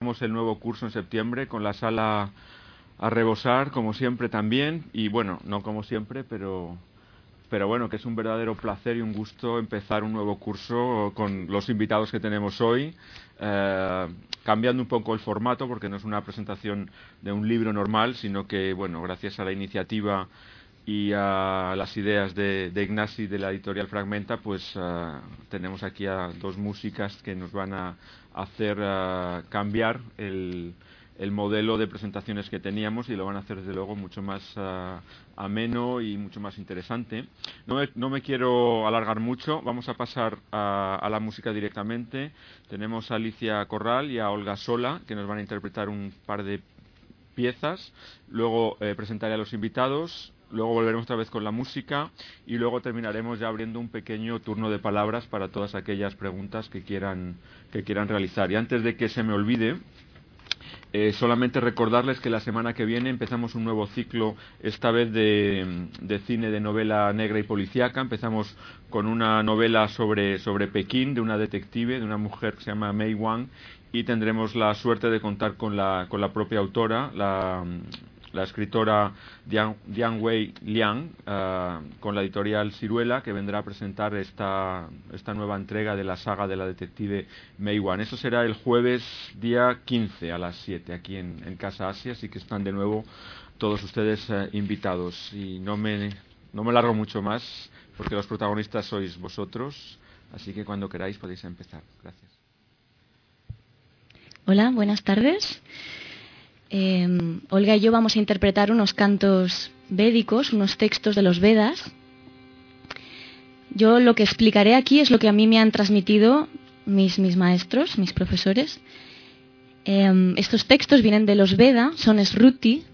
Tenemos el nuevo curso en septiembre con la sala a rebosar, como siempre también, y bueno, no como siempre, pero, pero bueno, que es un verdadero placer y un gusto empezar un nuevo curso con los invitados que tenemos hoy, eh, cambiando un poco el formato, porque no es una presentación de un libro normal, sino que, bueno, gracias a la iniciativa y a las ideas de, de Ignasi de la editorial Fragmenta, pues uh, tenemos aquí a dos músicas que nos van a hacer uh, cambiar el, el, modelo de presentaciones que teníamos y lo van a hacer desde luego mucho más uh, ameno y mucho más interesante. No me, no me, quiero alargar mucho, vamos a pasar a, la música directamente. Tenemos a Alicia Corral y a Olga Sola que nos van a interpretar un par de piezas. Luego eh, presentaré a los invitados luego volveremos otra vez con la música y luego terminaremos ya abriendo un pequeño turno de palabras para todas aquellas preguntas que quieran, que quieran realizar. Y antes de que se me olvide, eh, solamente recordarles que la semana que viene empezamos un nuevo ciclo, esta vez de, de, cine de novela negra y policíaca. Empezamos con una novela sobre, sobre Pekín, de una detective, de una mujer que se llama Mei Wang, y tendremos la suerte de contar con la, con la propia autora, la, la escritora Dian, Wei Liang, uh, con la editorial Ciruela, que vendrá a presentar esta, esta nueva entrega de la saga de la detective Mei Wan. Eso será el jueves día 15 a las 7 aquí en, Casa Asia, así que están de nuevo todos ustedes uh, invitados. Y no me, no me largo mucho más, porque los protagonistas sois vosotros, así que cuando queráis podéis empezar. Gracias. Hola, buenas tardes. Eh, Olga y yo vamos a interpretar unos cantos védicos, unos textos de los Vedas. Yo lo que explicaré aquí es lo que a mí me han transmitido mis, mis maestros, mis profesores. Eh, estos textos vienen de los Vedas, son Sruti.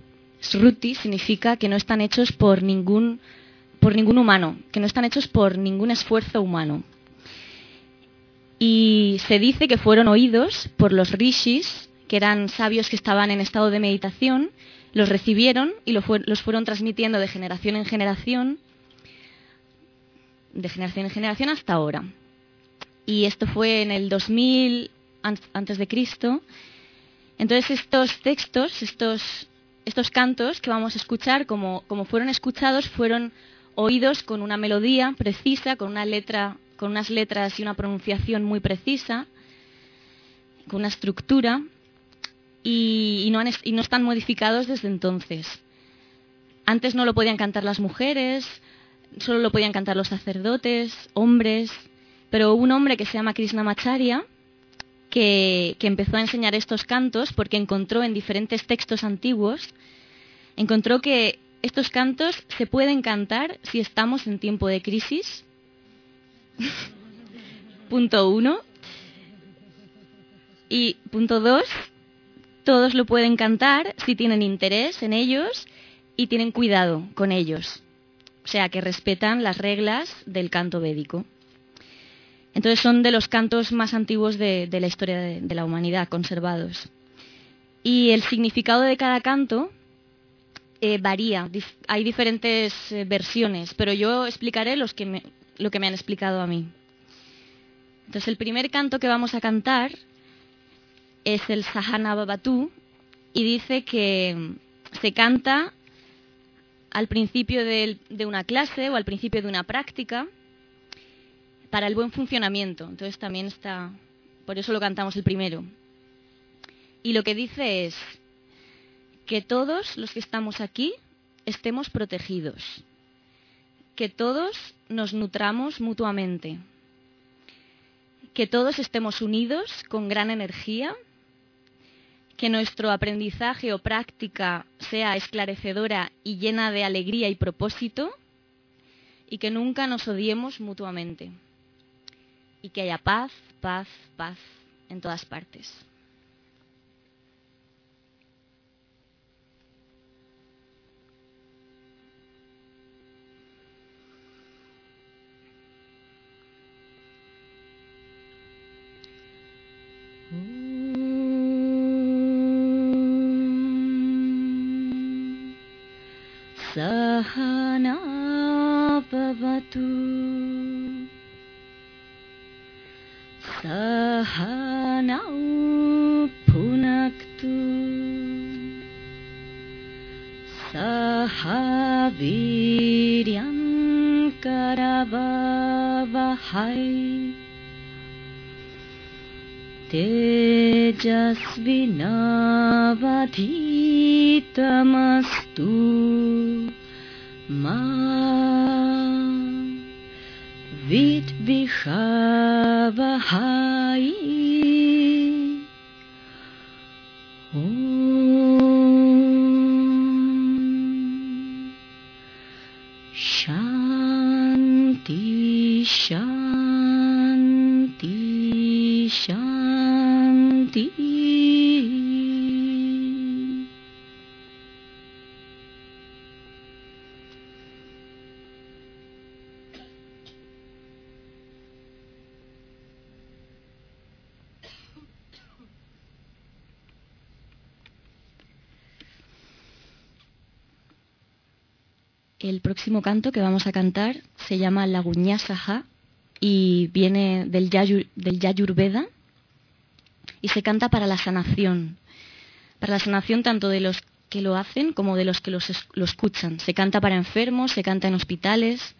Sruti significa que no están hechos por ningún, por ningún humano, que no están hechos por ningún esfuerzo humano. Y se dice que fueron oídos por los rishis, que eran sabios que estaban en estado de meditación, los recibieron y los fueron transmitiendo de generación en generación, de generación en generación hasta ahora. Y esto fue en el 2000 antes de Cristo. Entonces estos textos, estos, estos cantos que vamos a escuchar, como, como fueron escuchados, fueron oídos con una melodía precisa, con una letra, con unas letras y una pronunciación muy precisa, con una estructura y, no están modificados desde entonces. Antes no lo podían cantar las mujeres, solo lo podían cantar los sacerdotes, hombres, pero hubo un hombre que se llama Krishnamacharya que, que empezó a enseñar estos cantos porque encontró en diferentes textos antiguos, encontró que estos cantos se pueden cantar si estamos en tiempo de crisis. punto uno. Y punto dos, todos lo pueden cantar si tienen interés en ellos y tienen cuidado con ellos. O sea, que respetan las reglas del canto védico. Entonces son de los cantos más antiguos de, la historia de, la humanidad, conservados. Y el significado de cada canto eh, varía. Hay diferentes eh, versiones, pero yo explicaré los que lo que me han explicado a mí. Entonces el primer canto que vamos a cantar es el Sahana Babatu y dice que se canta al principio de, de, una clase o al principio de una práctica para el buen funcionamiento. Entonces también está, por eso lo cantamos el primero. Y lo que dice es que todos los que estamos aquí estemos protegidos, que todos nos nutramos mutuamente, que todos estemos unidos con gran energía que nuestro aprendizaje o práctica sea esclarecedora y llena de alegría y propósito y que nunca nos odiemos mutuamente y que haya paz, paz, paz en todas partes. सहनापवतु। सहनौ पुनक्तु सह वीर्यं करवहै तेजस्विनावधीतमस्तु। Bhava próximo canto que vamos a cantar se llama Laguñasaja y viene del, Yayu- del Yayurveda y se canta para la sanación, para la sanación tanto de los que lo hacen como de los que lo escuchan. Se canta para enfermos, se canta en hospitales.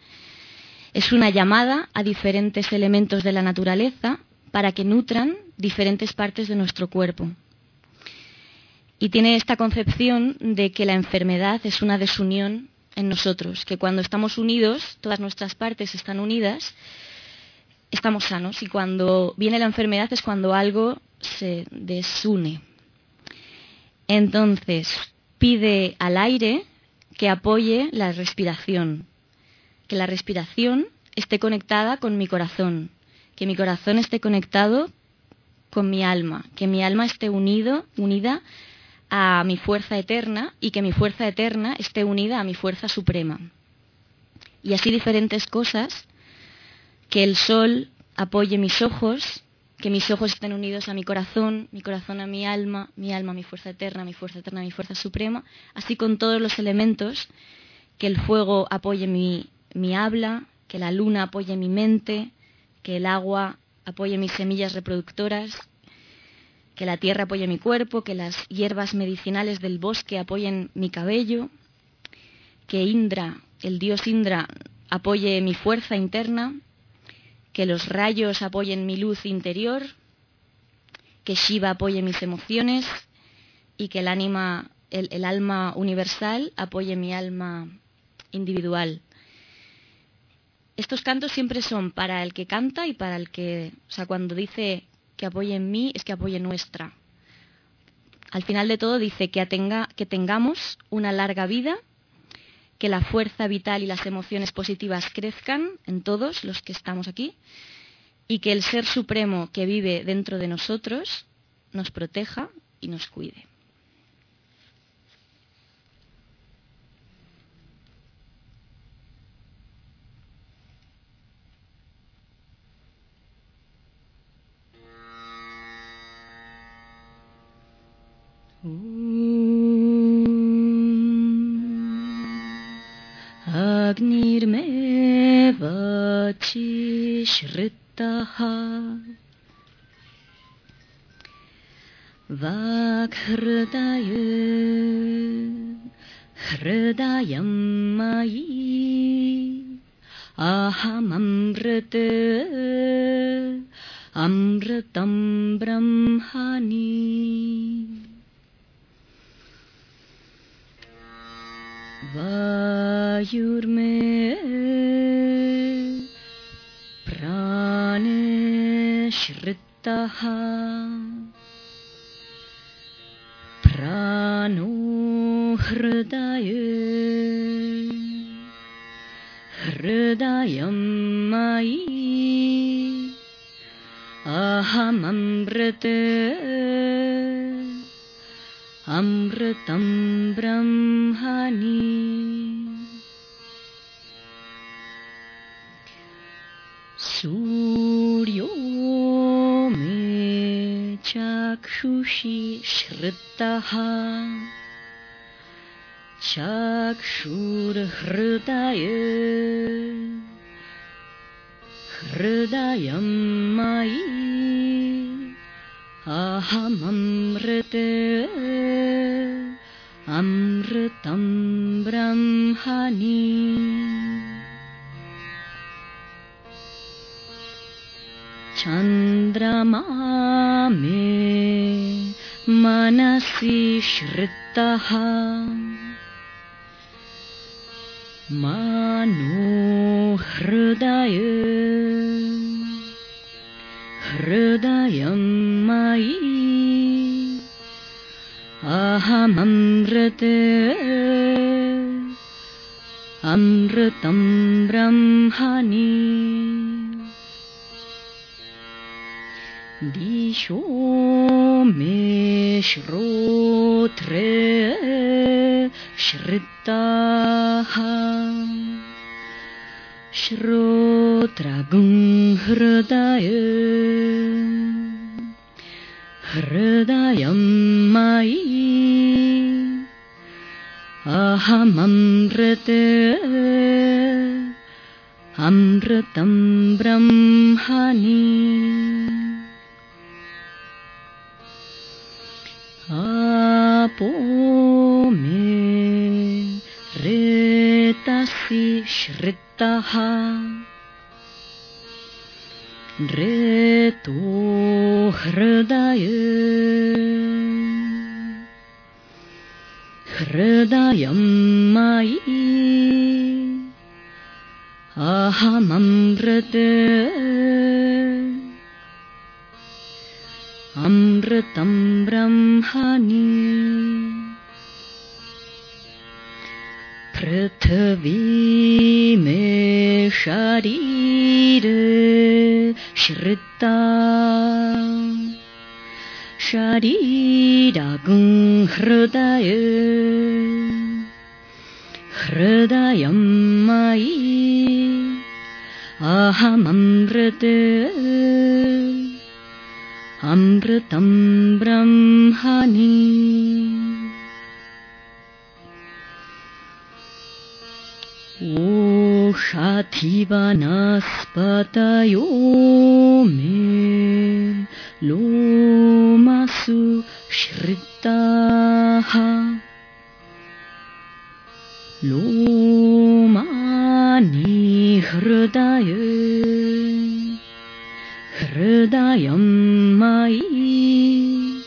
Es una llamada a diferentes elementos de la naturaleza para que nutran diferentes partes de nuestro cuerpo. Y tiene esta concepción de que la enfermedad es una desunión en nosotros, que cuando estamos unidos, todas nuestras partes están unidas, estamos sanos y cuando viene la enfermedad es cuando algo se desune. Entonces, pide al aire que apoye la respiración, que la respiración esté conectada con mi corazón, que mi corazón esté conectado con mi alma, que mi alma esté unido, unida a mi fuerza eterna y que mi fuerza eterna esté unida a mi fuerza suprema. Y así diferentes cosas, que el sol apoye mis ojos, que mis ojos estén unidos a mi corazón, mi corazón a mi alma, mi alma a mi fuerza eterna, mi fuerza eterna a mi fuerza suprema, así con todos los elementos, que el fuego apoye mi, mi habla, que la luna apoye mi mente, que el agua apoye mis semillas reproductoras, que la tierra apoye mi cuerpo, que las hierbas medicinales del bosque apoyen mi cabello, que Indra, el dios Indra, apoye mi fuerza interna, que los rayos apoyen mi luz interior, que Shiva apoye mis emociones y que el el alma universal apoye mi alma individual. Estos cantos siempre son para el que canta y para el que, o sea, cuando dice que apoye en mí, es que apoye nuestra. Al final de todo dice que, que tengamos una larga vida, que la fuerza vital y las emociones positivas crezcan en todos los que estamos aquí y que el Ser Supremo que vive dentro de nosotros nos proteja y nos cuide. अग्निर्मे पचिश्रितः वा हृदाय हृदयं मयि आहमृत अमृतं ब्रह्मणि। वायुर्मे प्राणश्रितः प्राणो हृदय। हृदयं मयि। अहममृत अमृतं ब्रह्मणि। सूर्यो मे चक्षुषि श्रितः। चक्षुर्हृदय। हृदयं मयि अहममृत अमृतं ब्रह्म ब्रह्मणि। चन्द्रमा मे मनसि श्रितः। मनो हृदय हृदयं मयि अहममृत अमृतं ब्रह्मणि। दिशो मे श्रोत्रे श्रिताः। श्रोत्रगुं हृदय हृदयं मयि। अहममृत अमृतं ब्रह्मणि। आपो मे रेतसि श्रितः। रेतो हृदय। हृदयं मयि। अहममृत अमृतं ब्रह्मणि। पृथिवी मे शरीर श्रिता शारीरागु हृदय। हृदायं मयि अहमृत अमृतं ब्रह्मणि। ओषाधिवनस्पतयो मे। लोमसु श्रिताः लोमानि हृदय। हृदयं मयि।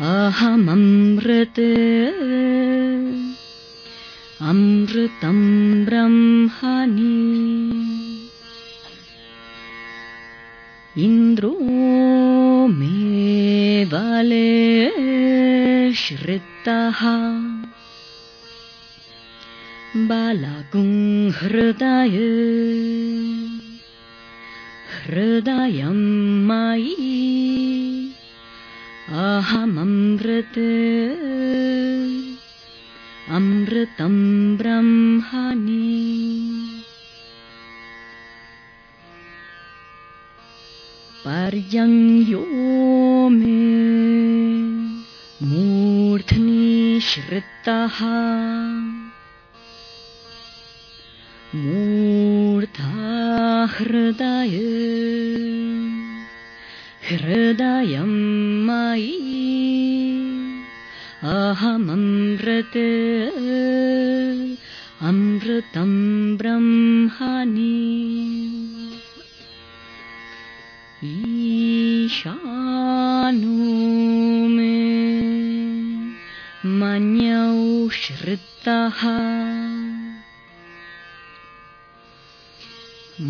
अहममृत श्रितः बालगुं हृदय हृदयं मयि अहममृत अमृतं ब्रह्मणि। पर्यङ्यो मे श्रितः। मूर्धा हृदय हृदयं मयि अहममृत अमृतं ब्रह्मणि। ईशानो मन्यौ श्रितः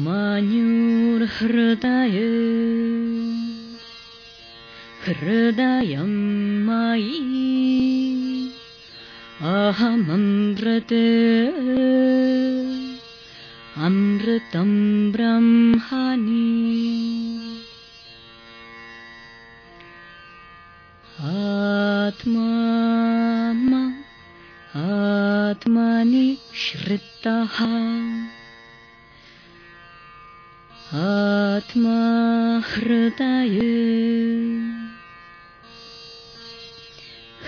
मन्युर्हृदय हृदयं मयि अहममृत अमृतं ब्रह्मणि आत्मा हृदय।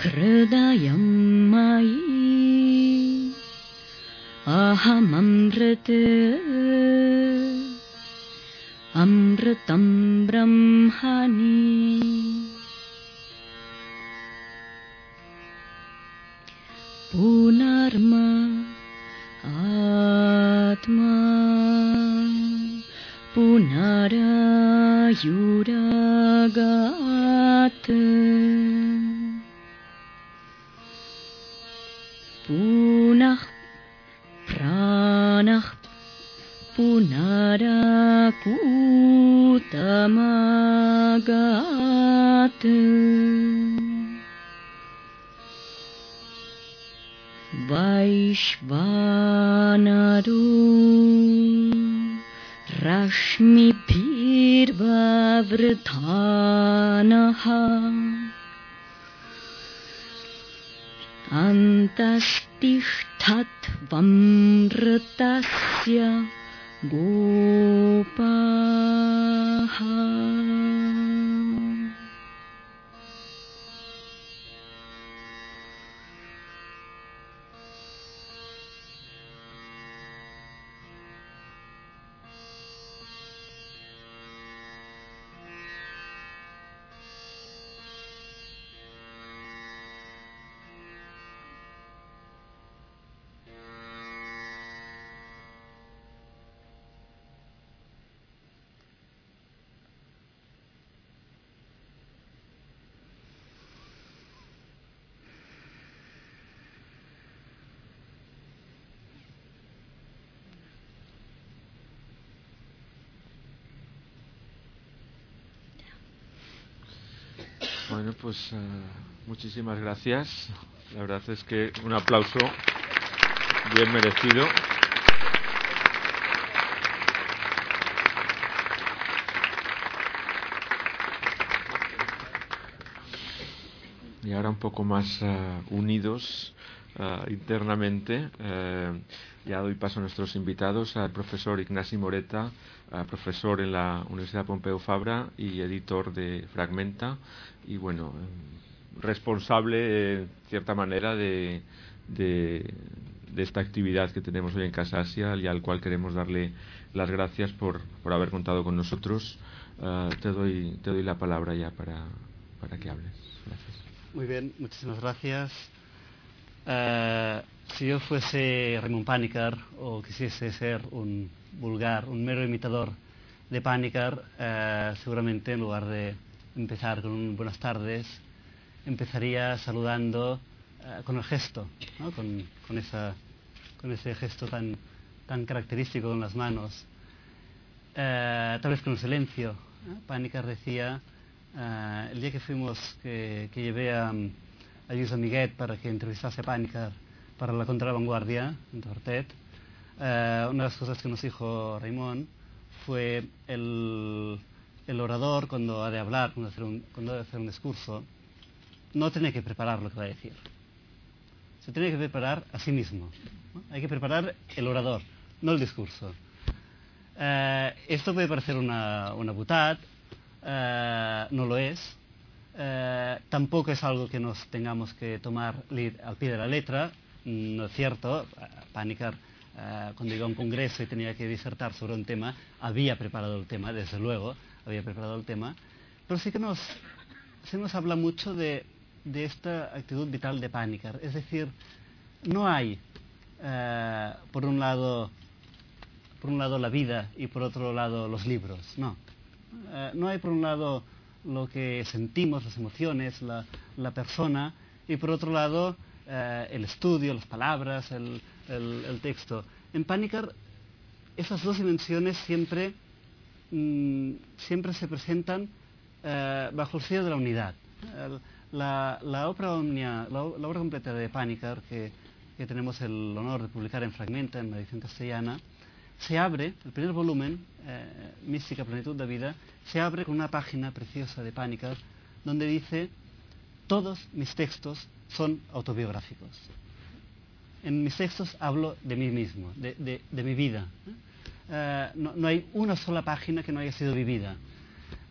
हृदयं मयि। अहममृत Bueno, pues uh, muchísimas gracias. La verdad es que un aplauso bien merecido. Y ahora un poco más uh, unidos uh, internamente, ya doy paso a nuestros invitados, al profesor Ignasi Moreta, profesor en la Universidad Pompeu Fabra y editor de Fragmenta, y bueno, responsable, en cierta manera, de, de, esta actividad que tenemos hoy en Casa Asia y al cual queremos darle las gracias por, por haber contado con nosotros. Uh, te, doy, te doy la palabra ya para, para que hables. Gracias. Muy bien, muchísimas gracias. Uh, si yo fuese Raymond Panicar o quisiese ser un vulgar, un mero imitador de Panicar, uh, seguramente en lugar de empezar con un buenas tardes, empezaría saludando uh, con el gesto, con, ese gesto tan, característico con las manos. Uh, tal vez con el silencio. ¿no? Panicar decía, uh, el día que fuimos, que, llevé a, a Amiguet para que entrevistase a Panicar para la contravanguardia en Tortet, una de las cosas que nos dijo Raymond fue el, el orador cuando ha de hablar, cuando, un, cuando ha de hacer un discurso, no tiene que preparar lo que va a decir. Se tiene que preparar a sí mismo. ¿no? Hay que preparar el orador, no el discurso. Eh, esto puede parecer una, una butad, eh, no lo es. Eh, tampoco es algo que nos tengamos que tomar al pie de la letra. No es cierto. Panicar cuando iba a un congreso y tenía que disertar sobre un tema, había preparado el tema, desde luego, había preparado el tema, pero sí que nos, sí nos habla mucho de, de esta actitud vital de Panicar. Es decir, no hay, eh, por un lado, por un lado la vida y por otro lado los libros, no. Eh, no hay por un lado lo que sentimos, las emociones, la, la persona, y por otro lado eh, el estudio, las palabras, el, el, texto. En Panicar, esas dos dimensiones siempre, mmm, siempre se presentan eh, bajo el sello de la unidad. La, la, obra omnia, la, la, obra completa de Panicar, que, que, tenemos el honor de publicar en Fragmenta, en la edición castellana, se abre, el primer volumen, eh, Mística Plenitud de Vida, se abre con una página preciosa de Panicar, donde dice, todos mis textos son autobiográficos. En mis textos hablo de mí mismo, de, mi vida. Uh, no, hay una sola página que no haya sido vivida.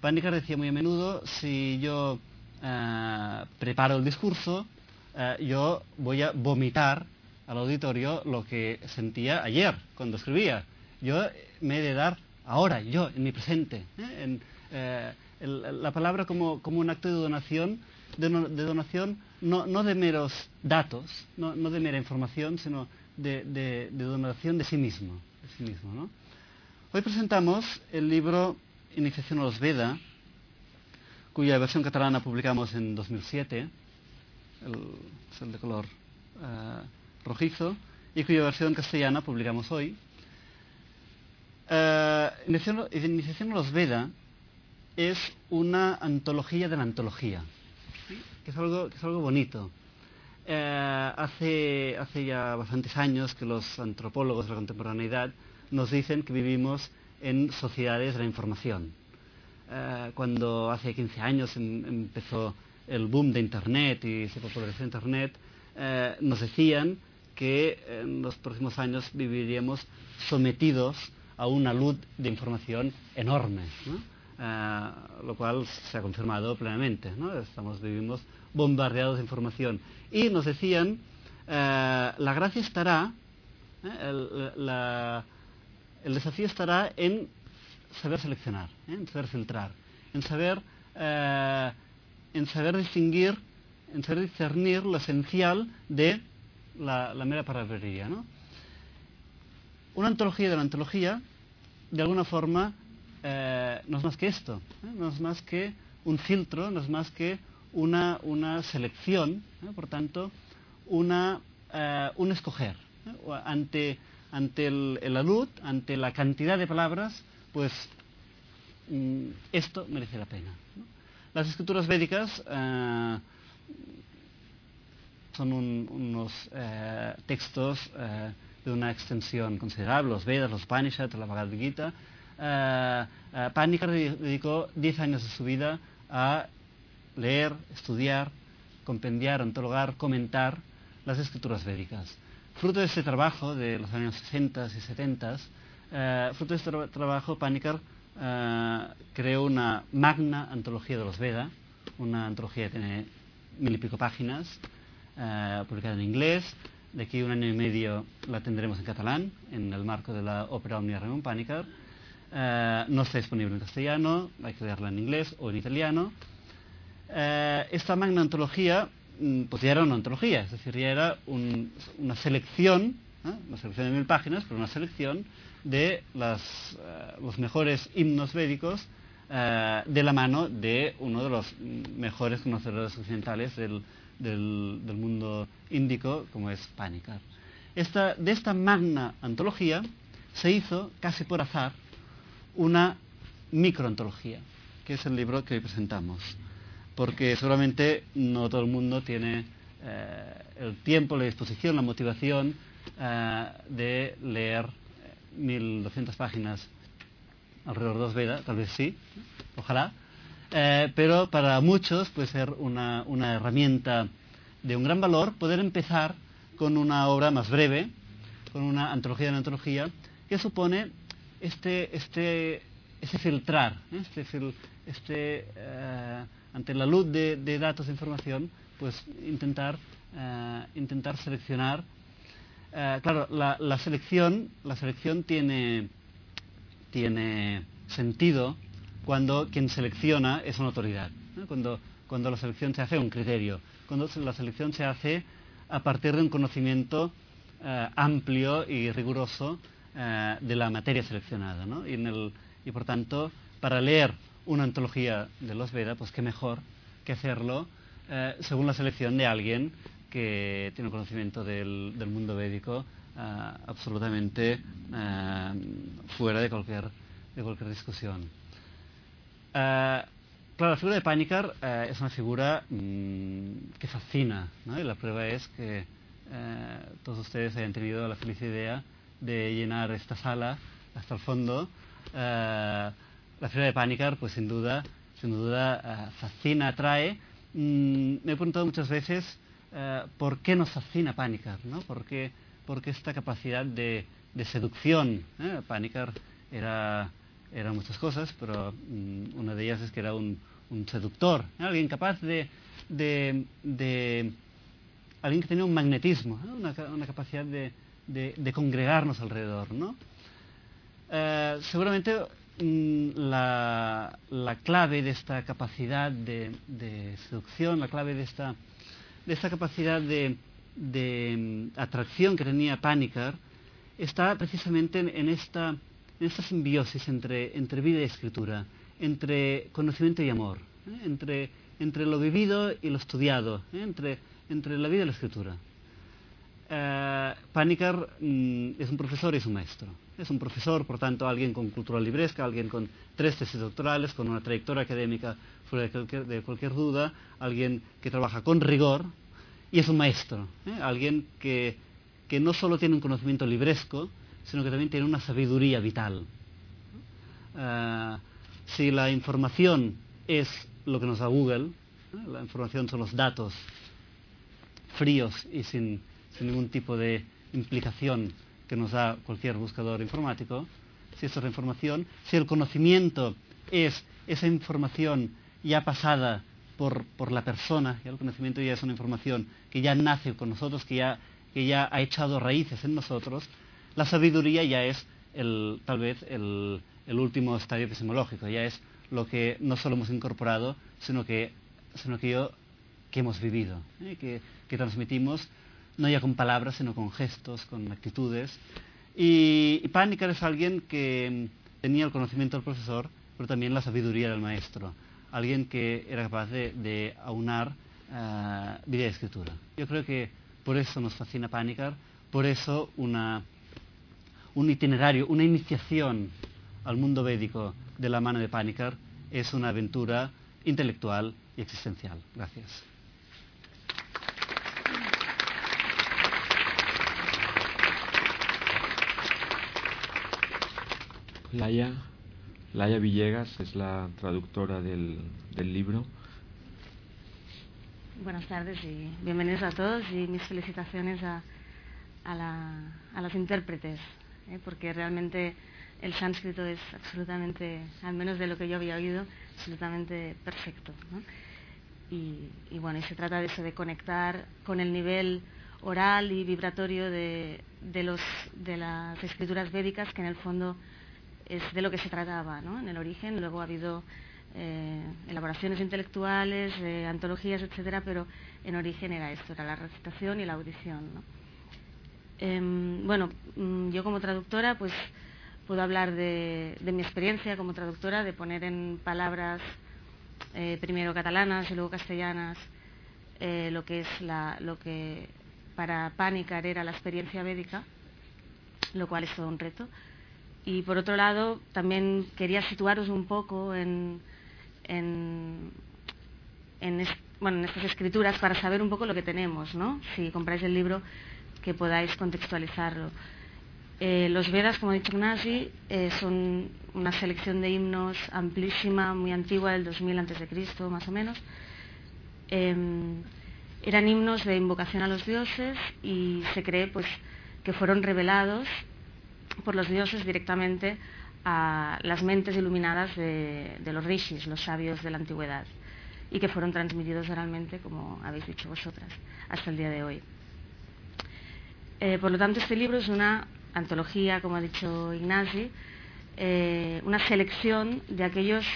Panicar decía muy a menudo, si yo uh, preparo el discurso, uh, yo voy a vomitar al auditorio lo que sentía ayer cuando escribía. Yo me he de dar ahora, yo, en mi presente. ¿eh? La palabra como, un acto de donación de, donación no, no, de meros datos, no, no, de mera información, sino de, de, donación de sí mismo. Sí mismo ¿no? Hoy presentamos el libro Iniciación a los Veda, cuya versión catalana publicamos en 2007, el, es el de color uh, rojizo, y cuya versión castellana publicamos hoy. Iniciación, Iniciación a los Veda es una antología de la antología que es algo, que es algo bonito. eh, hace, hace ya bastantes años que los antropólogos de la contemporaneidad nos dicen que vivimos en sociedades de la información. Eh, cuando hace 15 años em, empezó el boom de Internet y se popularizó Internet, eh, nos decían que en los próximos años viviríamos sometidos a una luz de información enorme, lo cual se ha confirmado plenamente. Estamos, vivimos bombardeados de información. Y nos decían, eh, la gracia estará, eh, el, desafío estará en saber seleccionar, ¿eh? en saber filtrar, en saber, en saber distinguir, en saber discernir lo esencial de la, mera palabrería. ¿no? Una antología de la antología, de alguna forma, no es más que esto, no es más que un filtro, no es más que una, una selección, por tanto, una, eh, un escoger. Ante, ante el, el, alud, ante la cantidad de palabras, pues mm, esto merece la pena. Las escrituras védicas eh, son unos eh, textos de una extensión considerable, los Vedas, los Upanishads, la Bhagavad Gita. Panikar dedicó 10 años de su vida a leer, estudiar, compendiar, antologar, comentar las escrituras védicas. Fruto de este trabajo de los años 60 y 70, eh, fruto de este trabajo, Panikar eh, creó una magna antología de los Veda, una antología que tiene mil y pico páginas, eh, publicada en inglés. De aquí un año y medio la tendremos en catalán, en el marco de la ópera Omnia Rerum Panikar. no está disponible en castellano, hay que leerla en inglés o en italiano. Eh, esta magna antología, mm, pues ya era una antología, es decir, ya era una selección, ¿eh? una selección de mil páginas, pero una selección de eh, los mejores himnos védicos de la mano de uno de los mejores conocedores occidentales del, mundo índico, como es Panikar. de esta magna antología se hizo, casi por azar, una microantología, que es el libro que hoy presentamos. Porque seguramente no todo el mundo tiene eh, el tiempo, la disposición, la motivación eh, de leer 1200 eh, páginas alrededor de dos Vedas, tal vez sí, ojalá, pero para muchos puede ser una, herramienta de un gran valor poder empezar con una obra más breve, con una antología de una antología, que supone este, este, ese filtrar, este, este ante la luz de, datos de información, pues intentar, eh, intentar seleccionar. Eh, claro, la, selección, la selección tiene, tiene sentido cuando quien selecciona es una autoridad, cuando, cuando la selección se hace un criterio, cuando la selección se hace a partir de un conocimiento eh, amplio y riguroso de la materia seleccionada. ¿no? Y, por tanto, para leer una antología de los Veda, pues qué mejor que hacerlo eh, según la selección de alguien que tiene un conocimiento del, mundo védico eh, absolutamente eh, fuera de cualquier, discusión. claro, la figura de Panikar es una figura mm, que fascina, y la prueba es que todos ustedes hayan tenido la feliz idea de llenar esta sala hasta el fondo la figura de Panikar, pues sin duda, sin duda eh, fascina, atrae. Mm, me he preguntado muchas veces eh, por qué nos fascina Panikar, ¿no? ¿Por qué, esta capacidad de, seducción? ¿eh? Panikar era, era muchas cosas, pero mm, una de ellas es que era un, seductor, alguien capaz de, de, alguien que tenía un magnetismo, una, una, capacidad de, congregarnos alrededor, ¿no? seguramente Mm, la, clave de esta capacidad de, seducción, la clave de esta, de esta capacidad de, mm, atracción que tenía Panikar, está precisamente en, esta, en esta simbiosis entre, entre vida y escritura, entre conocimiento y amor, ¿eh? entre, entre lo vivido y lo estudiado, ¿eh? entre, entre la vida y la escritura. Eh, Panikar mm, es un profesor y es un maestro. Es un profesor, por tanto, alguien con cultura libresca, alguien con tres tesis doctorales, con una trayectoria académica fuera de cualquier, duda, alguien que trabaja con rigor y es un maestro, ¿eh? alguien que, que, no solo tiene un conocimiento libresco, sino que también tiene una sabiduría vital. Uh, si la información es lo que nos da Google, ¿eh? la información son los datos fríos y sin, sin ningún tipo de implicación que nos da cualquier buscador informático, si esa información, si el conocimiento es esa información ya pasada por, por, la persona, ya el conocimiento ya es una información que ya nace con nosotros, que ya, que ya ha echado raíces en nosotros, la sabiduría ya es el, tal vez el, el último estadio epistemológico, ya es lo que no solo hemos incorporado, sino que, sino que, yo, que hemos vivido, ¿eh? que, que transmitimos no ya con palabras, sino con gestos, con actitudes. Y, y Panikar es alguien que tenía el conocimiento del profesor, pero también la sabiduría del maestro. Alguien que era capaz de, aunar uh, vida y escritura. Yo creo que por eso nos fascina Panikar, por eso una, un itinerario, una iniciación al mundo védico de la mano de Panikar es una aventura intelectual y existencial. Gracias. Laia, Laia Villegas es la traductora del, del, libro. Buenas tardes y bienvenidos a todos y mis felicitaciones a, a, la, a los intérpretes, ¿eh? porque realmente el sánscrito es absolutamente, al menos de lo que yo había oído, absolutamente perfecto. ¿no? Y, y, bueno, y se trata de eso, de conectar con el nivel oral y vibratorio de, de, los, de las escrituras védicas que en el fondo es de lo que se trataba ¿no? en el origen. Luego ha habido eh, elaboraciones intelectuales, eh, antologías, etcétera, pero en origen era esto, era la recitación y la audición. Eh, bueno, yo como traductora, pues puedo hablar de, mi experiencia como traductora, de poner en palabras eh, primero catalanas y luego castellanas lo que es la, lo que para Pánicar era la experiencia védica, lo cual es todo un reto. Y por otro lado, también quería situaros un poco en, en, bueno, en estas escrituras para saber un poco lo que tenemos, ¿no? Si compráis el libro, que podáis contextualizarlo. Eh, los Vedas, como ha dicho Ignasi, eh, son una selección de himnos amplísima, muy antigua, del 2000 a.C., más o menos. Eh, eran himnos de invocación a los dioses y se cree pues, que fueron revelados por los dioses directamente a las mentes iluminadas de, los rishis, los sabios de la antigüedad, y que fueron transmitidos oralmente, como habéis dicho vosotras, hasta el día de hoy. Eh, por lo tanto, este libro es una antología, como ha dicho Ignasi, eh, una selección de aquellos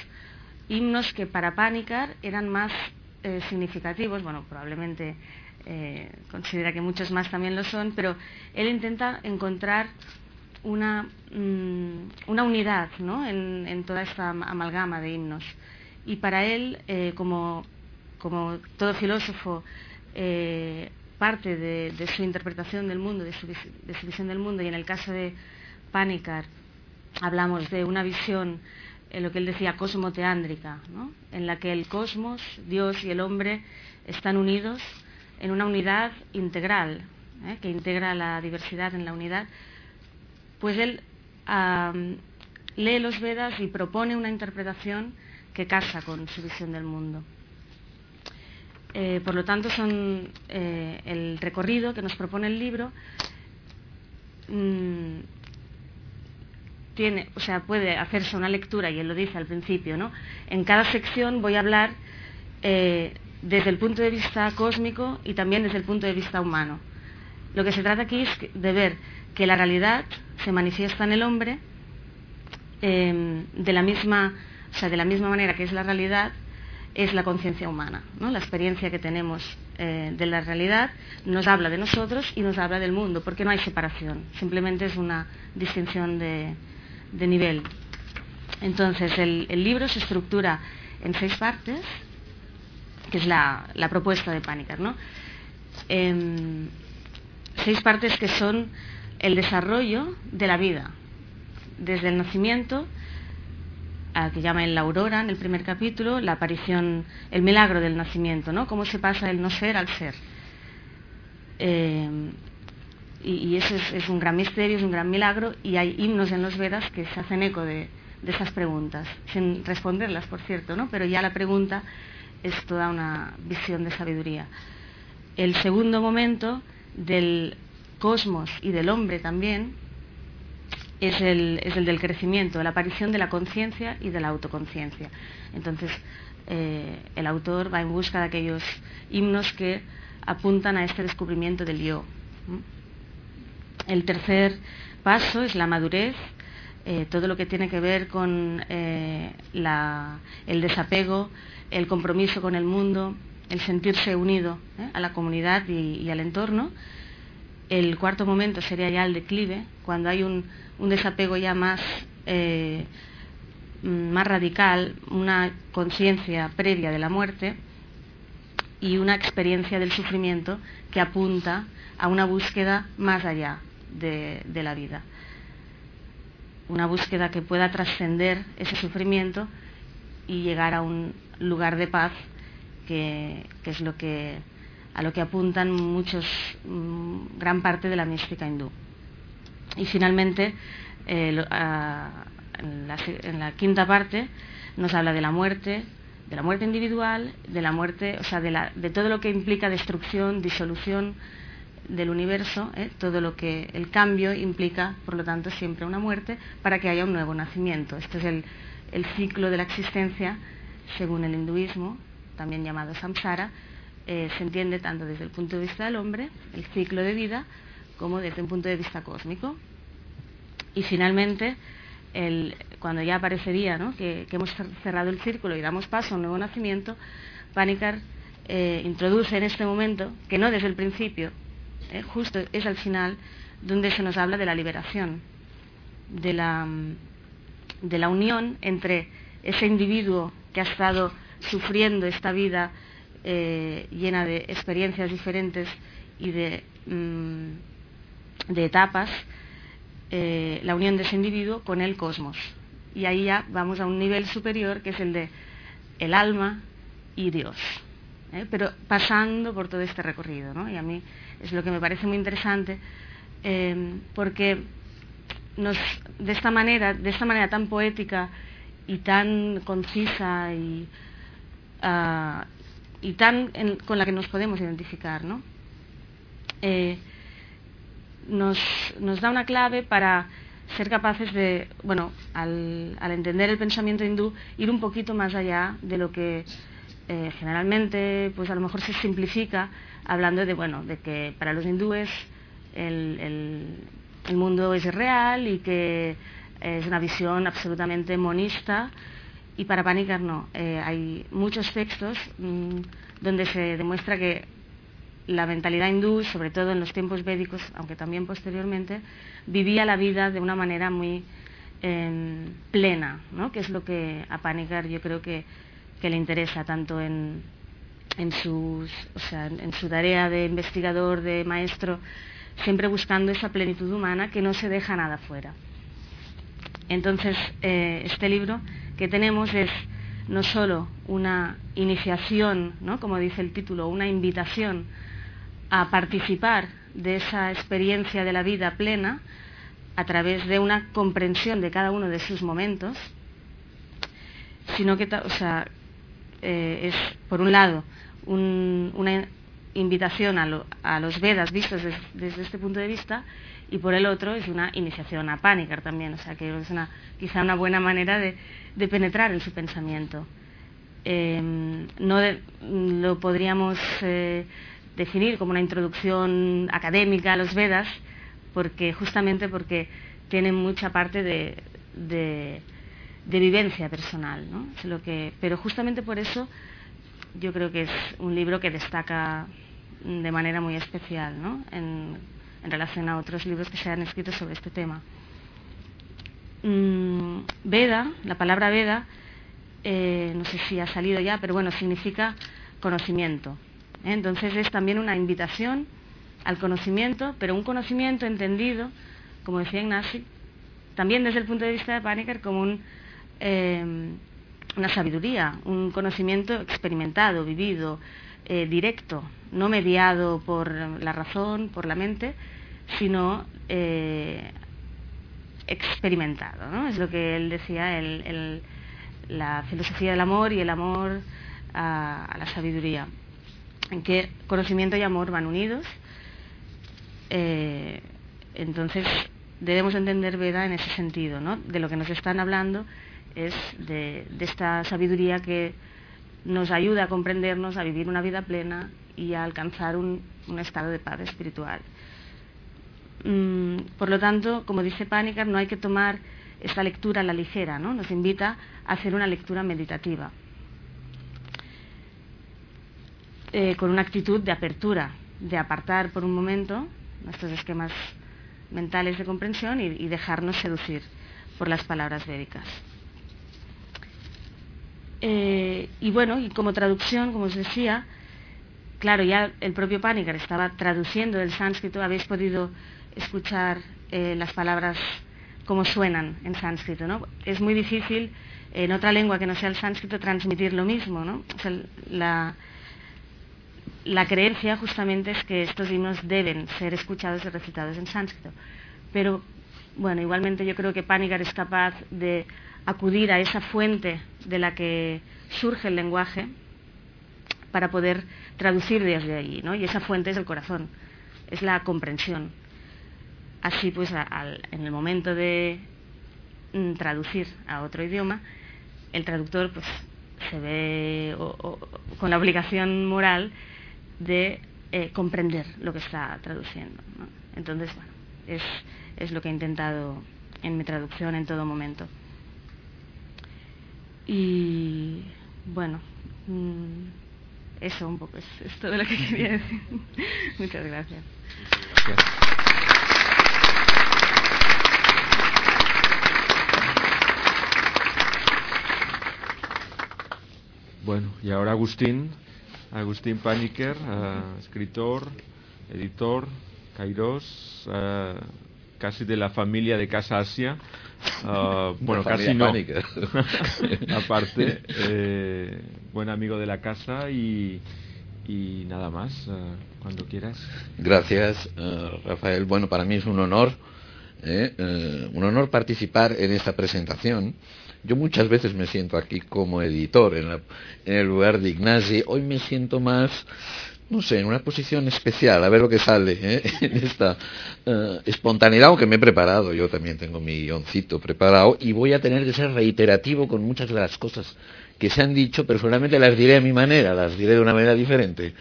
himnos que para Pánicar eran más eh, significativos, bueno, probablemente considera que muchos más también lo son, pero él intenta encontrar una, mmm, una unidad ¿no? en, en, toda esta amalgama de himnos. Y para él, eh, como, como, todo filósofo, eh, parte de, su interpretación del mundo, de su, de su, visión del mundo, y en el caso de Panikar, hablamos de una visión, en lo que él decía, cosmoteándrica, ¿no? en la que el cosmos, Dios y el hombre están unidos en una unidad integral, ¿eh? que integra la diversidad en la unidad, pues él lee los Vedas y propone una interpretación que casa con su visión del mundo. Eh, por lo tanto, eh, el recorrido que nos propone el libro mmm, tiene, o sea, puede hacerse una lectura y él lo dice al principio, ¿no? En cada sección voy a hablar eh, desde el punto de vista cósmico y también desde el punto de vista humano. Lo que se trata aquí es de ver que la realidad se manifiesta en el hombre eh, de la misma, o sea, de la misma manera que es la realidad es la conciencia humana, ¿no? La experiencia que tenemos eh, de la realidad nos habla de nosotros y nos habla del mundo, porque no hay separación, simplemente es una distinción de, de nivel. Entonces, el, libro se estructura en seis partes, que es la, la propuesta de Pánicas, ¿no? Eh, seis partes que son el desarrollo de la vida, desde el nacimiento, a que llama en la aurora, en el primer capítulo, la aparición, el milagro del nacimiento, ¿no? Cómo se pasa del no ser al ser. Eh, y, eso es, un gran misterio, es un gran milagro, y hay himnos en los Vedas que se hacen eco de, esas preguntas, sin responderlas, por cierto, ¿no? pero ya la pregunta es toda una visión de sabiduría. El segundo momento del cosmos y del hombre también es el, es el del crecimiento, la aparición de la conciencia y de la autoconciencia. Entonces, eh, el autor va en busca de aquellos himnos que apuntan a este descubrimiento del yo. El tercer paso es la madurez, eh, todo lo que tiene que ver con eh, el desapego, el compromiso con el mundo, el sentirse unido a la comunidad y, al entorno. El cuarto momento sería ya el declive, cuando hay un, desapego ya más Mm, más radical, una conciencia previa de la muerte y una experiencia del sufrimiento que apunta a una búsqueda más allá de, la vida. Una búsqueda que pueda trascender ese sufrimiento y llegar a un lugar de paz que, es lo que a lo que apuntan muchos mm, gran parte de la mística hindú. Y finalmente, eh, en la, quinta parte nos habla de la muerte, de la muerte individual, de la muerte, o sea, de, todo lo que implica destrucción, disolución del universo, ¿eh? todo lo que el cambio implica, por lo tanto, siempre una muerte para que haya un nuevo nacimiento. Este es el, ciclo de la existencia, según el hinduismo, también llamado samsara, eh, se entiende tanto desde el punto de vista del hombre, el ciclo de vida, como desde un punto de vista cósmico. Y finalmente, cuando ya aparecería que, hemos cerrado el círculo y damos paso a un nuevo nacimiento, Panikar eh, introduce en este momento, que no desde el principio, eh, justo es al final, donde se nos habla de la liberación, de la unión entre ese individuo que ha estado sufriendo esta vida eh, llena de experiencias diferentes y de, mm, etapas, eh, la unión de ese individuo con el cosmos. Y ahí ya vamos a un nivel superior que es el de el alma y Dios. ¿eh? Pero pasando por todo este recorrido. Y a mí es lo que me parece muy interesante porque nos, de esta manera, de esta manera tan poética y tan concisa y, ah, y tan con la que nos podemos identificar, ¿no? nos, nos da una clave para ser capaces de, bueno, al, entender el pensamiento hindú, ir un poquito más allá de lo que eh, generalmente, pues a lo mejor se simplifica hablando de, bueno, de que para los hindúes el, mundo es real y que es una visión absolutamente monista y para Panikar no. Eh, hay muchos textos mm, donde se demuestra que la mentalidad hindú, sobre todo en los tiempos védicos, aunque también posteriormente, vivía la vida de una manera muy em, plena, ¿no? que es lo que a Panikar yo creo que, le interesa tanto en, en, sus, en, su tarea de investigador, de maestro, siempre buscando esa plenitud humana que no se deja nada fuera. Entonces, eh, este libro que tenemos es no solo una iniciación, ¿no? como dice el título, una invitación a participar de esa experiencia de la vida plena a través de una comprensión de cada uno de sus momentos, sino que o sea, eh, es, por un lado, una invitación a, los Vedas vistos desde este punto de vista y por el otro es una iniciación a Panikar también, o sea que es una, quizá una buena manera de, penetrar en su pensamiento. Eh, no lo podríamos eh, definir como una introducción académica a los Vedas, porque justamente porque tienen mucha parte de, de, vivencia personal, ¿no? lo que, pero justamente por eso yo creo que es un libro que destaca de manera muy especial ¿no? Relación a otros libros que se han escrito sobre este tema. Mm, Veda, la palabra Veda, eh, no sé si ha salido ya, pero bueno, significa conocimiento. ¿eh? Entonces es también una invitación al conocimiento, pero un conocimiento entendido, como decía Ignacio, también desde el punto de vista de Panecker como eh, una sabiduría, un conocimiento experimentado, vivido, eh, directo, no mediado por la razón, por la mente, sino eh, experimentado. ¿no? Es lo que él decía, la filosofía del amor y el amor a, la sabiduría, en que conocimiento y amor van unidos. Eh, entonces, debemos entender Veda en ese sentido, ¿no? De lo que nos están hablando es de esta sabiduría que nos ayuda a comprendernos, a vivir una vida plena y a alcanzar un, estado de paz espiritual. Mm, por lo tanto, como dice Pánica, no hay que tomar esta lectura a la ligera, ¿no? nos invita a hacer una lectura meditativa, eh, con una actitud de apertura, de apartar por un momento nuestros esquemas mentales de comprensión y, dejarnos seducir por las palabras védicas. Eh, y bueno, y como traducción, como os decía, claro, ya el propio Panikkar estaba traduciendo del sánscrito, habéis podido escuchar eh, las palabras como suenan en sánscrito, ¿no? Es muy difícil en otra lengua que no sea el sánscrito transmitir lo mismo, ¿no? la, creencia justamente es que estos himnos deben ser escuchados y recitados en sánscrito. Pero, bueno, igualmente yo creo que Panikkar es capaz de acudir a esa fuente de la que surge el lenguaje para poder traducir desde ahí, ¿no? Y esa fuente es el corazón, es la comprensión. Así pues, en el momento de mm, traducir a otro idioma, el traductor pues se ve con la obligación moral de eh, comprender lo que está traduciendo. Entonces, bueno, es, es lo que he intentado en mi traducción en todo momento. Y bueno, mm, eso un poco es, todo lo que quería decir. Muchas gracias. Bueno, y ahora Agustín, Agustín Paniker, eh, escritor, editor, Kairos, uh, casi de la familia de Casa Asia. Uh, bueno, casi no. Aparte, eh, buen amigo de la casa y, y nada más, uh, cuando quieras. Gracias, uh, Rafael. Bueno, para mí es un honor, ¿eh? un honor participar en esta presentación. Yo muchas veces me siento aquí como editor en, en el lugar de Ignasi. Hoy me siento más no sé, en una posición especial, a ver lo que sale ¿eh? en esta eh, espontaneidad, aunque me he preparado, yo también tengo mi guioncito preparado y voy a tener que ser reiterativo con muchas de las cosas que se han dicho, pero solamente las diré a mi manera, las diré de una manera diferente.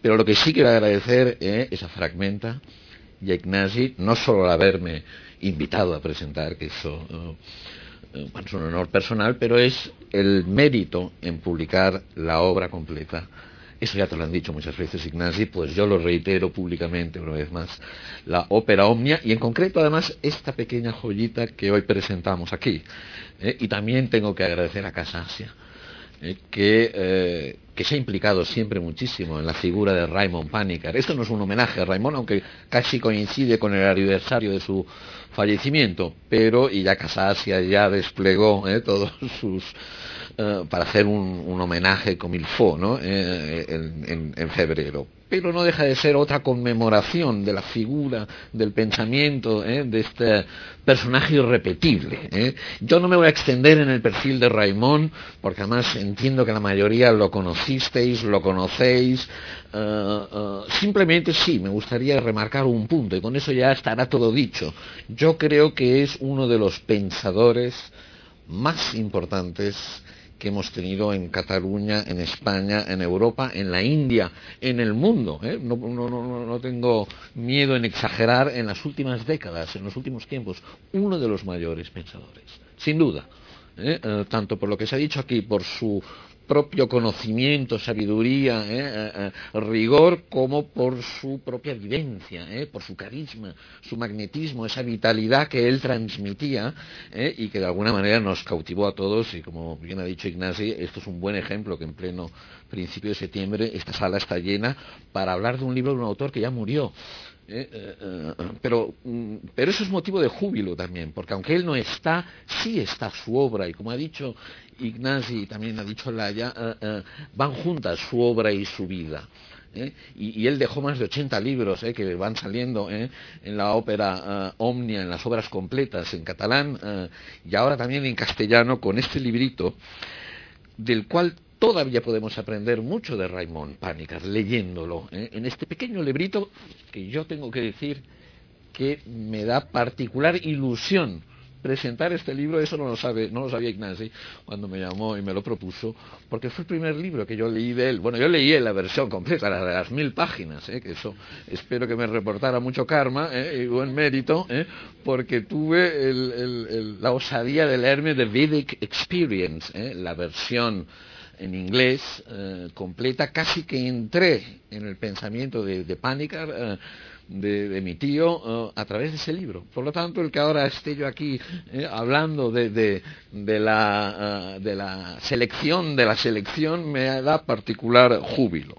Pero lo que sí quiero agradecer ¿eh? es a Fragmenta y a no solo haberme invitado a presentar, que eso es un honor personal, pero es el mérito en publicar la obra completa eso ya te lo han dicho muchas veces, Ignasi, pues yo lo reitero públicamente una vez más. La ópera Omnia y en concreto además esta pequeña joyita que hoy presentamos aquí. ¿eh? Y también tengo que agradecer a Casa Asia, ¿eh? que, eh, que se ha implicado siempre muchísimo en la figura de Raymond Panikkar. Esto no es un homenaje a Raymond, aunque casi coincide con el aniversario de su fallecimiento, pero y ya Casa Asia ya desplegó todos sus eh, para hacer un, homenaje como il faut ¿no? Eh, en, febrero. Pero no deja de ser otra conmemoración de la figura, del pensamiento ¿eh? de este personaje irrepetible. Yo no me voy a extender en el perfil de Raimón, porque además entiendo que la mayoría lo conocisteis, lo conocéis. simplemente sí, me gustaría remarcar un punto, y con eso ya estará todo dicho. Yo creo que es uno de los pensadores más importantes que hemos tenido en Cataluña, en España, en Europa, en la India, en el mundo. ¿eh? No, tengo miedo en exagerar en las últimas décadas, en los últimos tiempos, uno de los mayores pensadores, sin duda. ¿eh? Eh, tanto por lo que se ha dicho aquí, por su propio conocimiento, sabiduría, ¿eh? Eh, eh, rigor, como por su propia vivencia, por su carisma, su magnetismo, esa vitalidad que él transmitía y que de alguna manera nos cautivó a todos. Y como bien ha dicho Ignasi, esto es un buen ejemplo que en pleno principio de septiembre esta sala está llena para hablar de un libro de un autor que ya murió. Pero, mm, pero eso es motivo de júbilo también, porque aunque él no está, sí está su obra, y como ha dicho Ignasi y también ha dicho Laya, van juntas su obra y su vida. ¿eh? Y, él dejó más de 80 libros ¿eh? que van saliendo ¿eh? en la ópera Omnia, en las obras completas en catalán y ahora también en castellano con este librito del cual todavía podemos aprender mucho de Raymond Pánicas leyéndolo en este pequeño librito que yo tengo que decir que me da particular ilusión presentar este libro, eso no lo sabe, no lo sabía Ignasi cuando me llamó y me lo propuso, porque fue el primer libro que yo leí de él. Bueno, yo leí la versión completa, la de las mil páginas, ¿eh? que eso espero que me reportara mucho karma ¿eh? y buen mérito, ¿eh? porque tuve la osadía de leerme The Vedic Experience, ¿eh? la versión en inglés completa, casi que entré en el pensamiento de, de Panicar de, mi tío eh, a través de ese libro. Por lo tanto, el que ahora esté yo aquí eh, hablando de, de, la, eh, de la selección de la selección me da particular júbilo.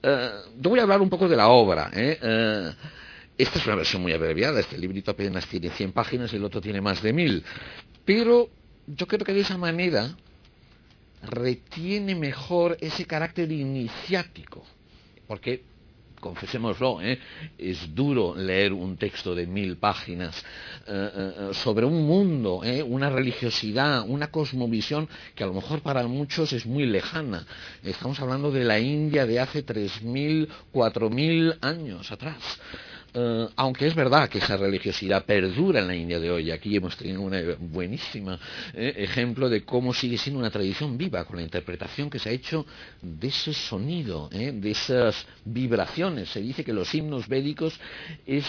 yo voy a hablar un poco de la obra. esta es una versión muy abreviada, este librito apenas tiene 100 páginas y el otro tiene más de 1000. Pero yo creo que de esa manera retiene mejor ese carácter iniciático, porque confesémoslo, ¿eh? es duro leer un texto de mil páginas eh, eh, sobre un mundo, una religiosidad, una cosmovisión que a lo mejor para muchos es muy lejana. Estamos hablando de la India de hace tres mil, cuatro mil años atrás. Eh, aunque es verdad que esa religiosidad perdura en la India de hoy, aquí hemos tenido un buenísimo eh, ejemplo de cómo sigue siendo una tradición viva con la interpretación que se ha hecho de ese sonido, eh, de esas vibraciones. Se dice que los himnos védicos es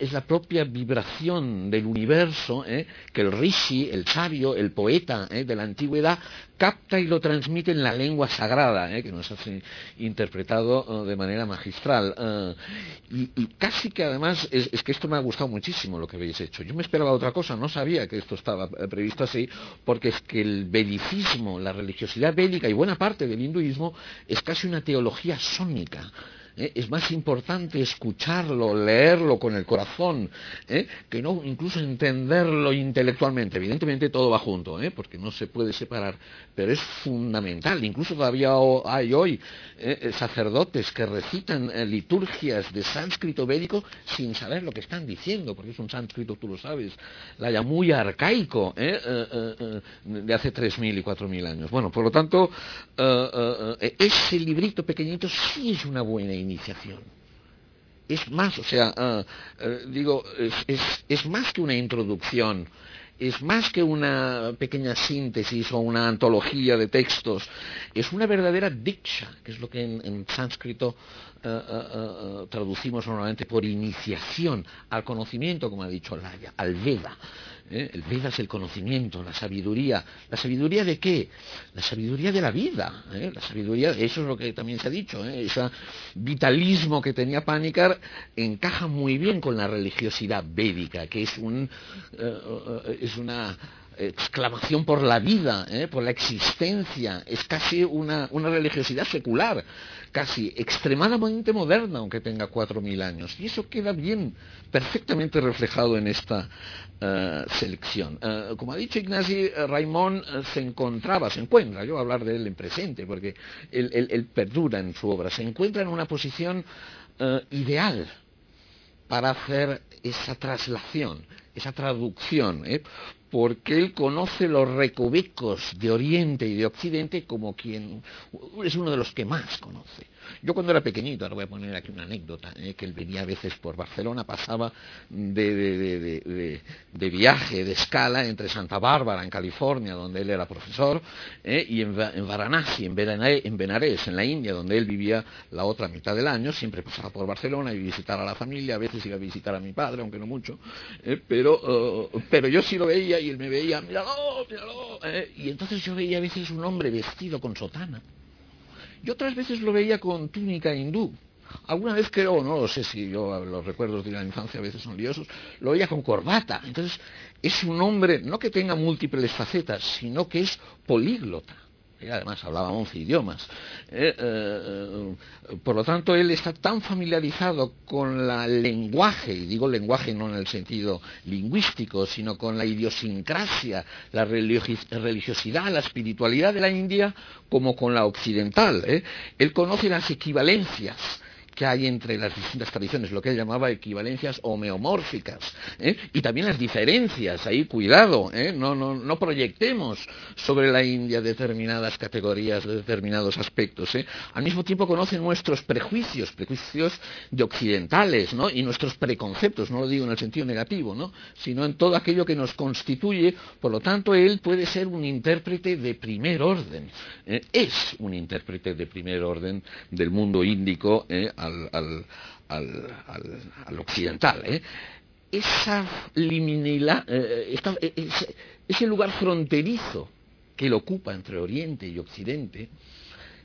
es la propia vibración del universo ¿eh? que el rishi, el sabio, el poeta ¿eh? de la antigüedad capta y lo transmite en la lengua sagrada, ¿eh? que nos hace interpretado de manera magistral. Y, casi que además, es, es, que esto me ha gustado muchísimo lo que habéis hecho. Yo me esperaba otra cosa, no sabía que esto estaba previsto así, porque es que el vedicismo, la religiosidad védica y buena parte del hinduismo es casi una teología sónica. ¿Eh? es más importante escucharlo, leerlo con el corazón, ¿eh? que no incluso entenderlo intelectualmente. Evidentemente todo va junto, ¿eh? porque no se puede separar, pero es fundamental. Incluso todavía hay hoy sacerdotes que recitan liturgias de sánscrito védico sin saber lo que están diciendo, porque es un sánscrito, tú lo sabes, la muy arcaico de hace 3.000 y 4.000 años. Bueno, por lo tanto, ese librito pequeñito sí es una buena idea iniciación. Es más, o sea, ah, eh, digo, es, más que una introducción, es más que una pequeña síntesis o una antología de textos, es una verdadera diksha, que es lo que en, sánscrito eh, eh, traducimos normalmente por iniciación al conocimiento, como ha dicho Laya, al Veda. ¿Eh? El Veda es el conocimiento, la sabiduría. ¿La sabiduría de qué? La sabiduría de la vida. ¿eh? La sabiduría, eso es lo que también se ha dicho. ¿eh? Ese vitalismo que tenía Pánicar encaja muy bien con la religiosidad védica, que es, un, es una exclamación por la vida, por la existencia, es casi una, una, religiosidad secular, casi extremadamente moderna, aunque tenga cuatro mil años. Y eso queda bien, perfectamente reflejado en esta eh, selección. Eh, como ha dicho Ignasi, eh, Raimond se encontraba, se encuentra, yo voy a hablar de él en presente, porque él, perdura en su obra, se encuentra en una posición ideal para hacer esa traslación, esa traducción, porque él conoce los recovecos de Oriente y de Occidente como quien es uno de los que más conoce. Yo cuando era pequeñito, ahora voy a poner aquí una anécdota, ¿eh? que él venía a veces por Barcelona, pasaba de, viaje, de escala entre Santa Bárbara, en California, donde él era profesor, ¿eh? y en, Varanasi, en, en Benares, en la India, donde él vivía la otra mitad del año, siempre pasaba por Barcelona y visitar a la familia, a veces iba a visitar a mi padre, aunque no mucho, ¿eh? pero, pero yo sí lo veía y él me veía, míralo, míralo, y entonces yo veía a veces un hombre vestido con sotana y otras veces lo veía con túnica hindú. Alguna vez creo, no lo sé si yo los recuerdos de la infancia a veces son liosos, lo veía con corbata. Entonces es un hombre no que tenga múltiples facetas, sino que es políglota. Y además hablaba 11 idiomas. Eh, eh, por lo tanto, él está tan familiarizado con el lenguaje, y digo lenguaje no en el sentido lingüístico, sino con la idiosincrasia, la religiosidad, la espiritualidad de la India, como con la occidental. ¿eh? Él conoce las equivalencias que hay entre las distintas tradiciones, lo que él llamaba equivalencias homeomórficas, ¿eh? y también las diferencias, ahí cuidado, ¿eh? no, no, no, proyectemos sobre la India determinadas categorías, determinados aspectos. ¿eh? Al mismo tiempo conoce nuestros prejuicios, prejuicios de occidentales, ¿no? y nuestros preconceptos, no lo digo en el sentido negativo, ¿no? sino en todo aquello que nos constituye, por lo tanto él puede ser un intérprete de primer orden, ¿eh? es un intérprete de primer orden del mundo índico. Al, al, occidental. ¿eh? Esa eh, eh, ese, lugar fronterizo que lo ocupa entre Oriente y Occidente,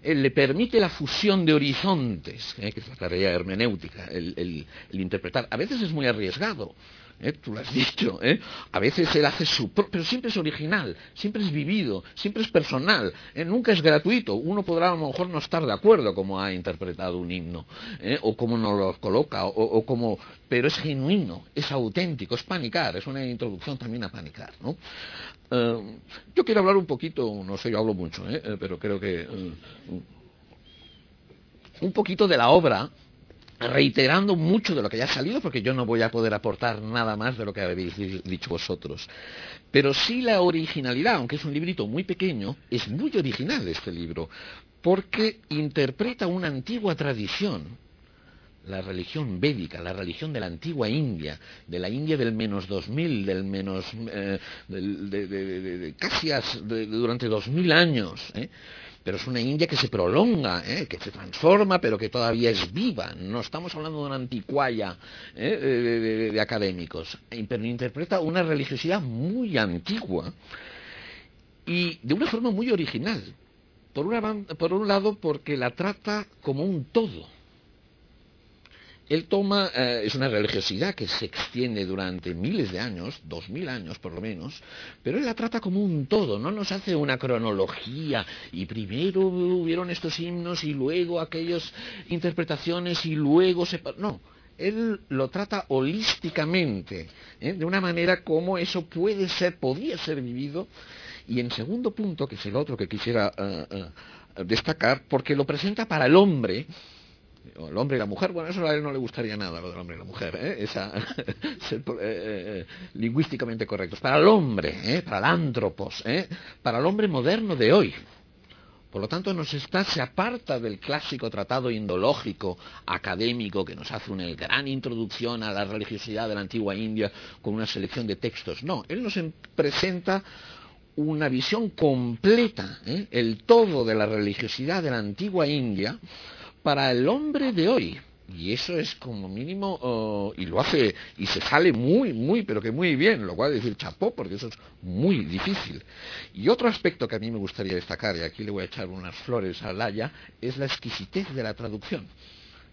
le permite la fusión de horizontes, que es la tarea hermenéutica, el, interpretar. A veces es muy arriesgado, ¿eh? tú lo has dicho, ¿eh? a veces él hace su propio, pero siempre es original, siempre es vivido, siempre es personal, ¿eh? nunca es gratuito. Uno podrá a lo mejor no estar de acuerdo como ha interpretado un himno, o cómo nos lo coloca, o, como, pero es genuino, es auténtico, es panicar, es una introducción también a panicar. ¿no? yo quiero hablar un poquito, no sé, yo hablo mucho, pero creo que un poquito de la obra reiterando mucho de lo que ya ha salido, porque yo no voy a poder aportar nada más de lo que habéis dicho vosotros. Pero sí la originalidad, aunque es un librito muy pequeño, es muy original este libro, porque interpreta una antigua tradición, la religión védica, la religión de la antigua India, de la India del menos 2000, del menos, eh, de, casi durante 2000 años. ¿eh? Pero es una India que se prolonga, ¿eh? que se transforma, pero que todavía es viva. No estamos hablando de una anticuaya ¿eh? de, académicos, pero interpreta una religiosidad muy antigua y de una forma muy original. por un lado, porque la trata como un todo él toma, eh, es una religiosidad que se extiende durante miles de años, dos mil años por lo menos, pero él la trata como un todo, no nos hace una cronología y primero hubieron estos himnos y luego aquellas interpretaciones y luego se... No, él lo trata holísticamente, ¿eh? de una manera como eso puede ser, podía ser vivido. Y en segundo punto, que es el otro que quisiera eh, destacar, porque lo presenta para el hombre, el hombre y la mujer, bueno, eso a él no le gustaría nada, lo del hombre y la mujer, ¿eh? Esa, ser, eh, eh, lingüísticamente correctos. Para el hombre, ¿eh? para el antropos, para el hombre moderno de hoy. Por lo tanto, nos está, se aparta del clásico tratado indológico académico que nos hace una gran introducción a la religiosidad de la antigua India con una selección de textos. No, él nos presenta una visión completa, el todo de la religiosidad de la antigua India, para el hombre de hoy. Y eso es como mínimo, oh, y lo hace, y se sale muy, muy, pero que muy bien, lo cual decir chapó, porque eso es muy difícil. Y otro aspecto que a mí me gustaría destacar, y aquí le voy a echar unas flores a Laya, es la exquisitez de la traducción.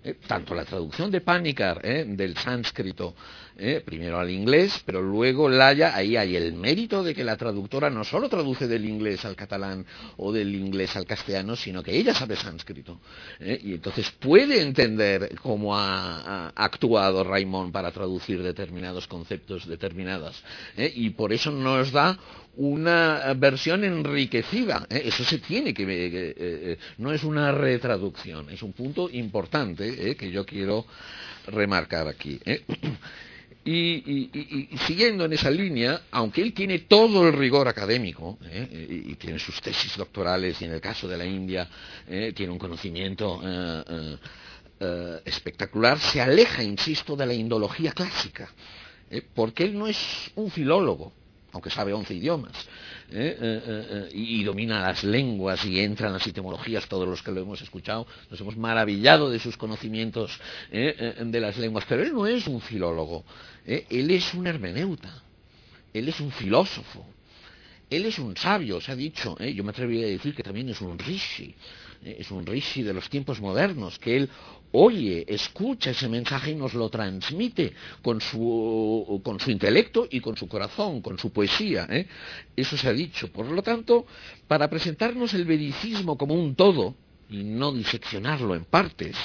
Eh, tanto la traducción de Panikar eh, del sánscrito, eh, primero al inglés, pero luego Laya, ahí hay el mérito de que la traductora no solo traduce del inglés al catalán o del inglés al castellano, sino que ella sabe sánscrito. y entonces puede entender cómo ha, actuado Raymond para traducir determinados conceptos determinadas. y por eso nos da una versión enriquecida. ¿eh? Eso se tiene que ver. Eh, eh, no es una retraducción, es un punto importante que yo quiero remarcar aquí. Y, siguiendo en esa línea, aunque él tiene todo el rigor académico y, tiene sus tesis doctorales y en el caso de la India tiene un conocimiento espectacular, se aleja, insisto, de la indología clásica, porque él no es un filólogo, aunque sabe once idiomas, ¿eh? Eh, eh, y, domina las lenguas y entra en las etimologías, todos los que lo hemos escuchado, nos hemos maravillado de sus conocimientos de las lenguas, pero él no es un filólogo, él es un hermeneuta, él es un filósofo, él es un sabio, se ha dicho, ¿eh? yo me atrevería a decir que también es un rishi, ¿eh? es un rishi de los tiempos modernos, que él oye, escucha ese mensaje y nos lo transmite con su, con su intelecto y con su corazón, con su poesía. ¿eh? Eso se ha dicho. Por lo tanto, para presentarnos el vedicismo como un todo y no diseccionarlo en partes,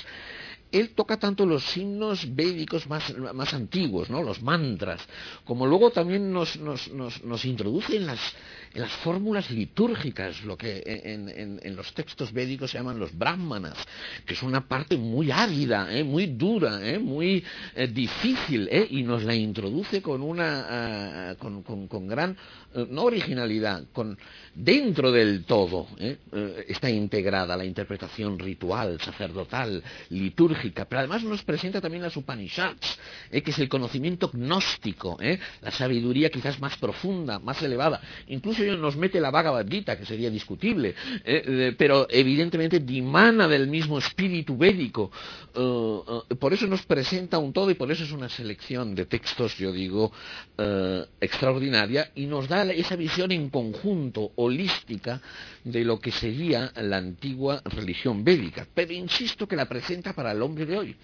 él toca tanto los signos védicos más, antiguos, ¿no? los mantras, como luego también nos, nos, nos, nos introduce en las, las fórmulas litúrgicas, lo que en, los textos védicos se llaman los brahmanas, que es una parte muy árida, ¿eh? muy dura, ¿eh? muy eh, difícil, ¿eh? y nos la introduce con una, uh, con, con, gran, uh, no originalidad, con dentro del todo ¿eh? está integrada la interpretación ritual, sacerdotal, litúrgica, pero además nos presenta también las Upanishads, ¿eh? que es el conocimiento gnóstico, ¿eh? la sabiduría quizás más profunda, más elevada. Incluso nos mete la Bhagavad Gita, que sería discutible, pero evidentemente dimana del mismo espíritu védico. Uh, por eso nos presenta un todo y por eso es una selección de textos, yo digo, extraordinaria y nos da esa visión en conjunto holística de lo que sería la antigua religión védica, pero insisto que la presenta para el hombre de hoy.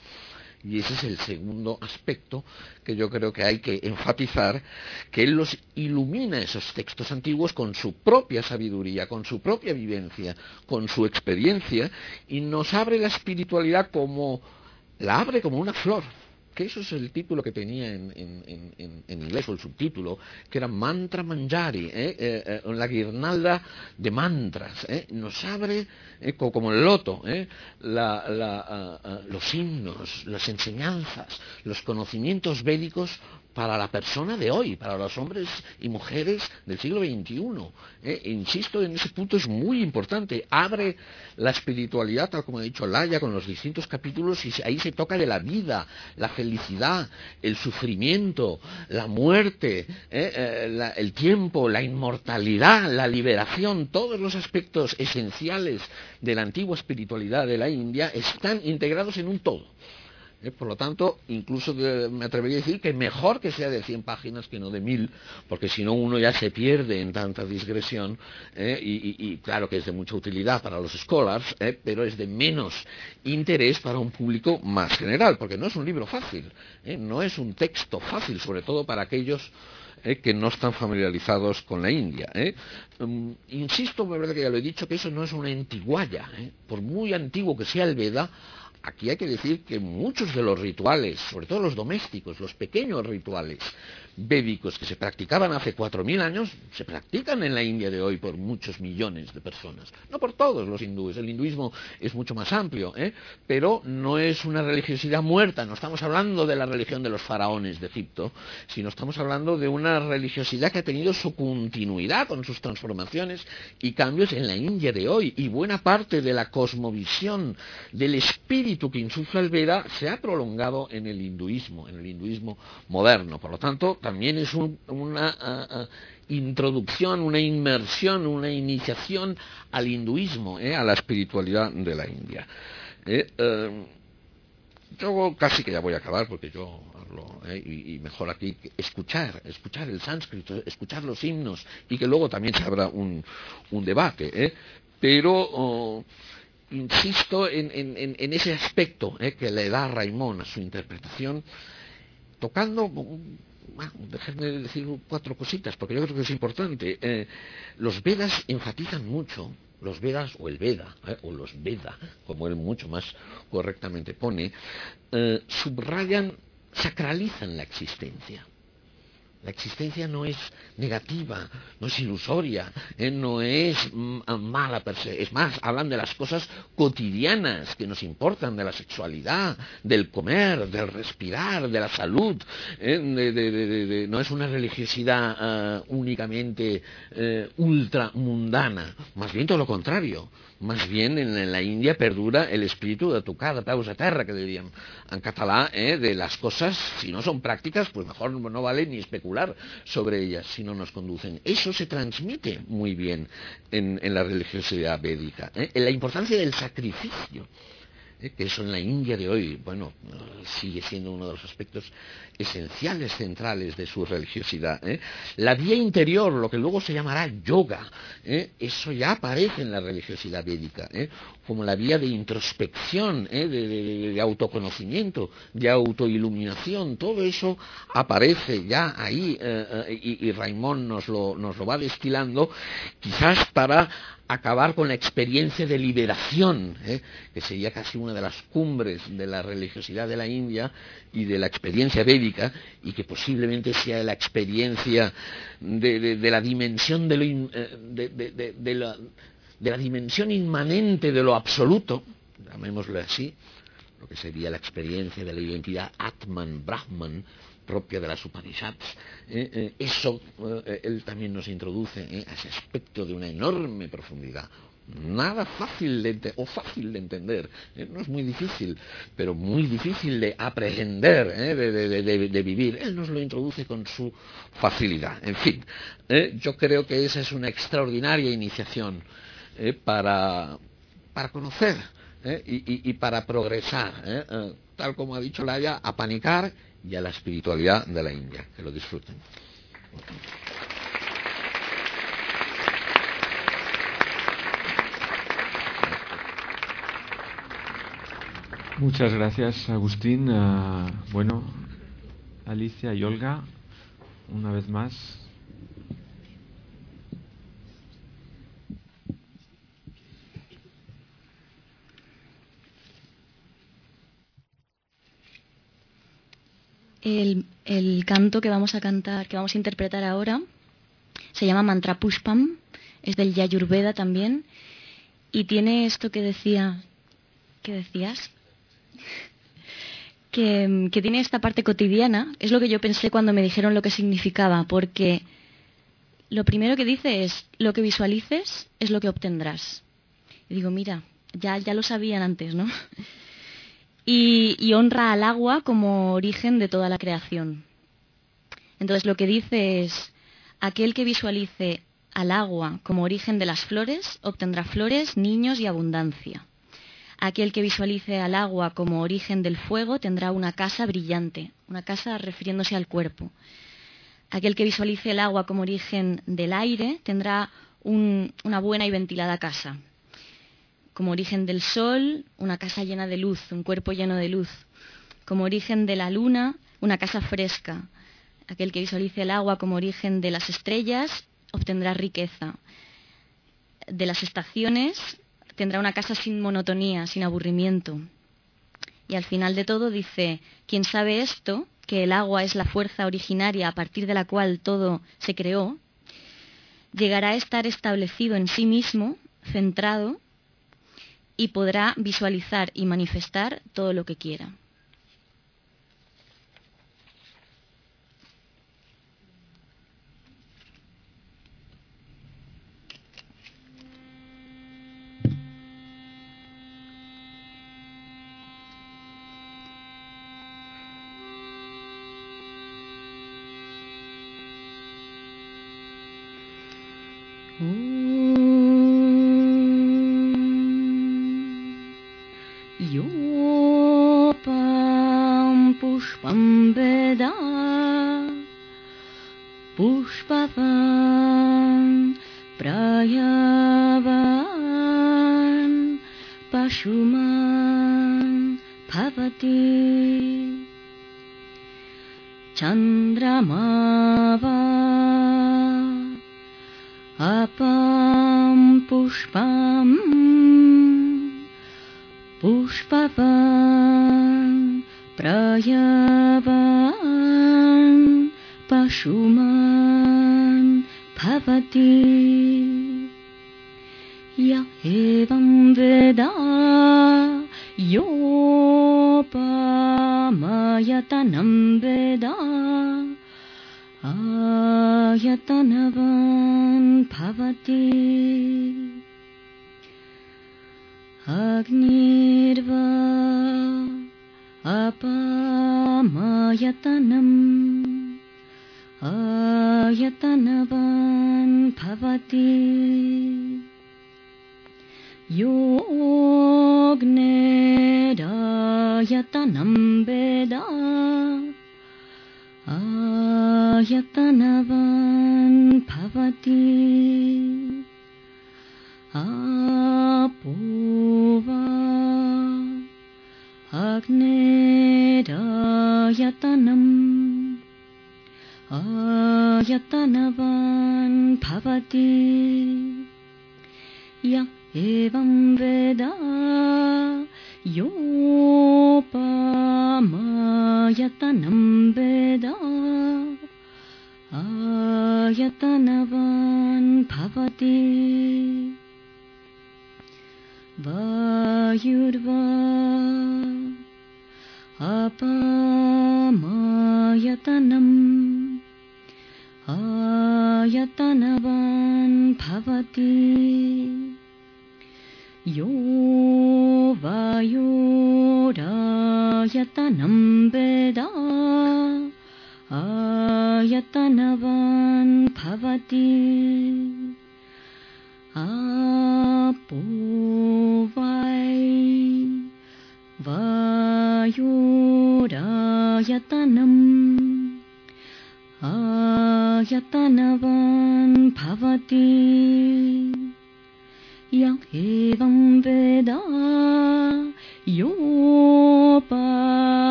Y ese es el segundo aspecto que yo creo que hay que enfatizar, que él los ilumina esos textos antiguos con su propia sabiduría, con su propia vivencia, con su experiencia, y nos abre la espiritualidad como, la abre como una flor, que eso es el título que tenía en, inglés, o el subtítulo, que era Mantra Manjari, ¿eh? Eh, eh, la guirnalda de mantras. Nos abre, como el loto, uh, uh, los himnos, las enseñanzas, los conocimientos védicos para la persona de hoy, para los hombres y mujeres del siglo XXI. ¿eh? Insisto, en ese punto es muy importante. Abre la espiritualidad, tal como ha dicho Laya, con los distintos capítulos, y ahí se toca de la vida, la felicidad, el sufrimiento, la muerte, ¿eh? Eh, el tiempo, la inmortalidad, la liberación, todos los aspectos esenciales de la antigua espiritualidad de la India están integrados en un todo. ¿Eh? Por lo tanto, incluso me atrevería a decir que mejor que sea de 100 páginas que no de 1000, porque si no uno ya se pierde en tanta digresión, ¿eh? y, claro que es de mucha utilidad para los scholars, ¿eh? pero es de menos interés para un público más general, porque no es un libro fácil, no es un texto fácil, sobre todo para aquellos que no están familiarizados con la India. Um, insisto, me verdad que ya lo he dicho, que eso no es una antiguaya. Por muy antiguo que sea el Veda, aquí hay que decir que muchos de los rituales, sobre todo los domésticos, los pequeños rituales védicos que se practicaban hace cuatro mil años, se practican en la India de hoy por muchos millones de personas. No por todos los hindúes, el hinduismo es mucho más amplio, ¿eh? pero no es una religiosidad muerta, no estamos hablando de la religión de los faraones de Egipto, sino estamos hablando de una religiosidad que ha tenido su continuidad con sus transformaciones y cambios en la India de hoy, y buena parte de la cosmovisión, del espíritu que insufla el Veda, se ha prolongado en el hinduismo, en el hinduismo moderno. Por lo tanto, también es un, una introducción, una inmersión, una iniciación al hinduismo, ¿eh? a la espiritualidad de la India. Eh, uh, yo casi que ya voy a acabar porque yo hablo ¿eh? y, mejor aquí escuchar, escuchar el sánscrito, escuchar los himnos y que luego también se abra un, debate. ¿eh? Pero oh, insisto en, en, ese aspecto que le da Raimón a su interpretación, tocando bueno, déjenme decir cuatro cositas, porque yo creo que es importante. Eh, los Vedas enfatizan mucho, los Vedas o el Veda, eh, o los Veda, como él mucho más correctamente pone, eh, subrayan, sacralizan la existencia. La existencia no es negativa, no es ilusoria, eh, no es mm, mala per se. Es más, hablan de las cosas cotidianas que nos importan, de la sexualidad, del comer, del respirar, de la salud. Eh, de, no es una religiosidad uh, únicamente uh, ultramundana, más bien todo lo contrario. Más bien en, la India perdura el espíritu de tocar de peus a terra, que diríem en català, eh, de las cosas, si no son prácticas, pues mejor no vale ni especular sobre ellas si no nos conducen. Eso se transmite muy bien en, la religiosidad védica. ¿eh? En la importancia del sacrificio. ¿Eh? que eso en la India de hoy, bueno, sigue siendo uno de los aspectos esenciales, centrales de su religiosidad. ¿eh? La vía interior, lo que luego se llamará yoga, ¿eh? eso ya aparece en la religiosidad védica, como la vía de introspección, de, autoconocimiento, de autoiluminación, todo eso aparece ya ahí y, y Raimón nos lo, nos lo va destilando, quizás para acabar con la experiencia de liberación, ¿eh? que sería casi una de las cumbres de la religiosidad de la India y de la experiencia védica, y que posiblemente sea la experiencia de, la dimensión de, lo eh, de, la, de la dimensión inmanente de lo absoluto, llamémoslo así, lo que sería la experiencia de la identidad Atman, Brahman, propia de las Upanishads. Eh, eh, eso eh, él también nos introduce a ese aspecto de una enorme profundidad. Nada fácil de o fácil de entender, no es muy difícil, pero muy difícil de aprehender, de, vivir. Él nos lo introduce con su facilidad. En fin, yo creo que esa es una extraordinaria iniciación para, para conocer y, y, para progresar, tal como ha dicho Laia, a panicar y a la espiritualidad de la India. Que lo disfruten. Muchas gracias, Agustín. Uh, bueno, Alicia y Olga, una vez más, El, canto que vamos a cantar, que vamos a interpretar ahora, se llama Mantra Pushpam, es del Yayurveda también, y tiene esto que decía, ¿qué decías? Que, que, tiene esta parte cotidiana, es lo que yo pensé cuando me dijeron lo que significaba, porque lo primero que dice es, lo que visualices es lo que obtendrás. Y digo, mira, ya, ya lo sabían antes, ¿no? Y, honra al agua como origen de toda la creación. Entonces lo que dice es, aquel que visualice al agua como origen de las flores obtendrá flores, niños y abundancia. Aquel que visualice al agua como origen del fuego tendrá una casa brillante, una casa refiriéndose al cuerpo. Aquel que visualice el agua como origen del aire tendrá una buena y ventilada casa como origen del sol, una casa llena de luz, un cuerpo lleno de luz, como origen de la luna, una casa fresca. Aquel que visualice el agua como origen de las estrellas obtendrá riqueza. De las estaciones tendrá una casa sin monotonía, sin aburrimiento. Y al final de todo dice, quien sabe esto, que el agua es la fuerza originaria a partir de la cual todo se creó, llegará a estar establecido en sí mismo, centrado, y podrá visualizar y manifestar todo lo que quiera. अग्निर्वा अपमयतनम्।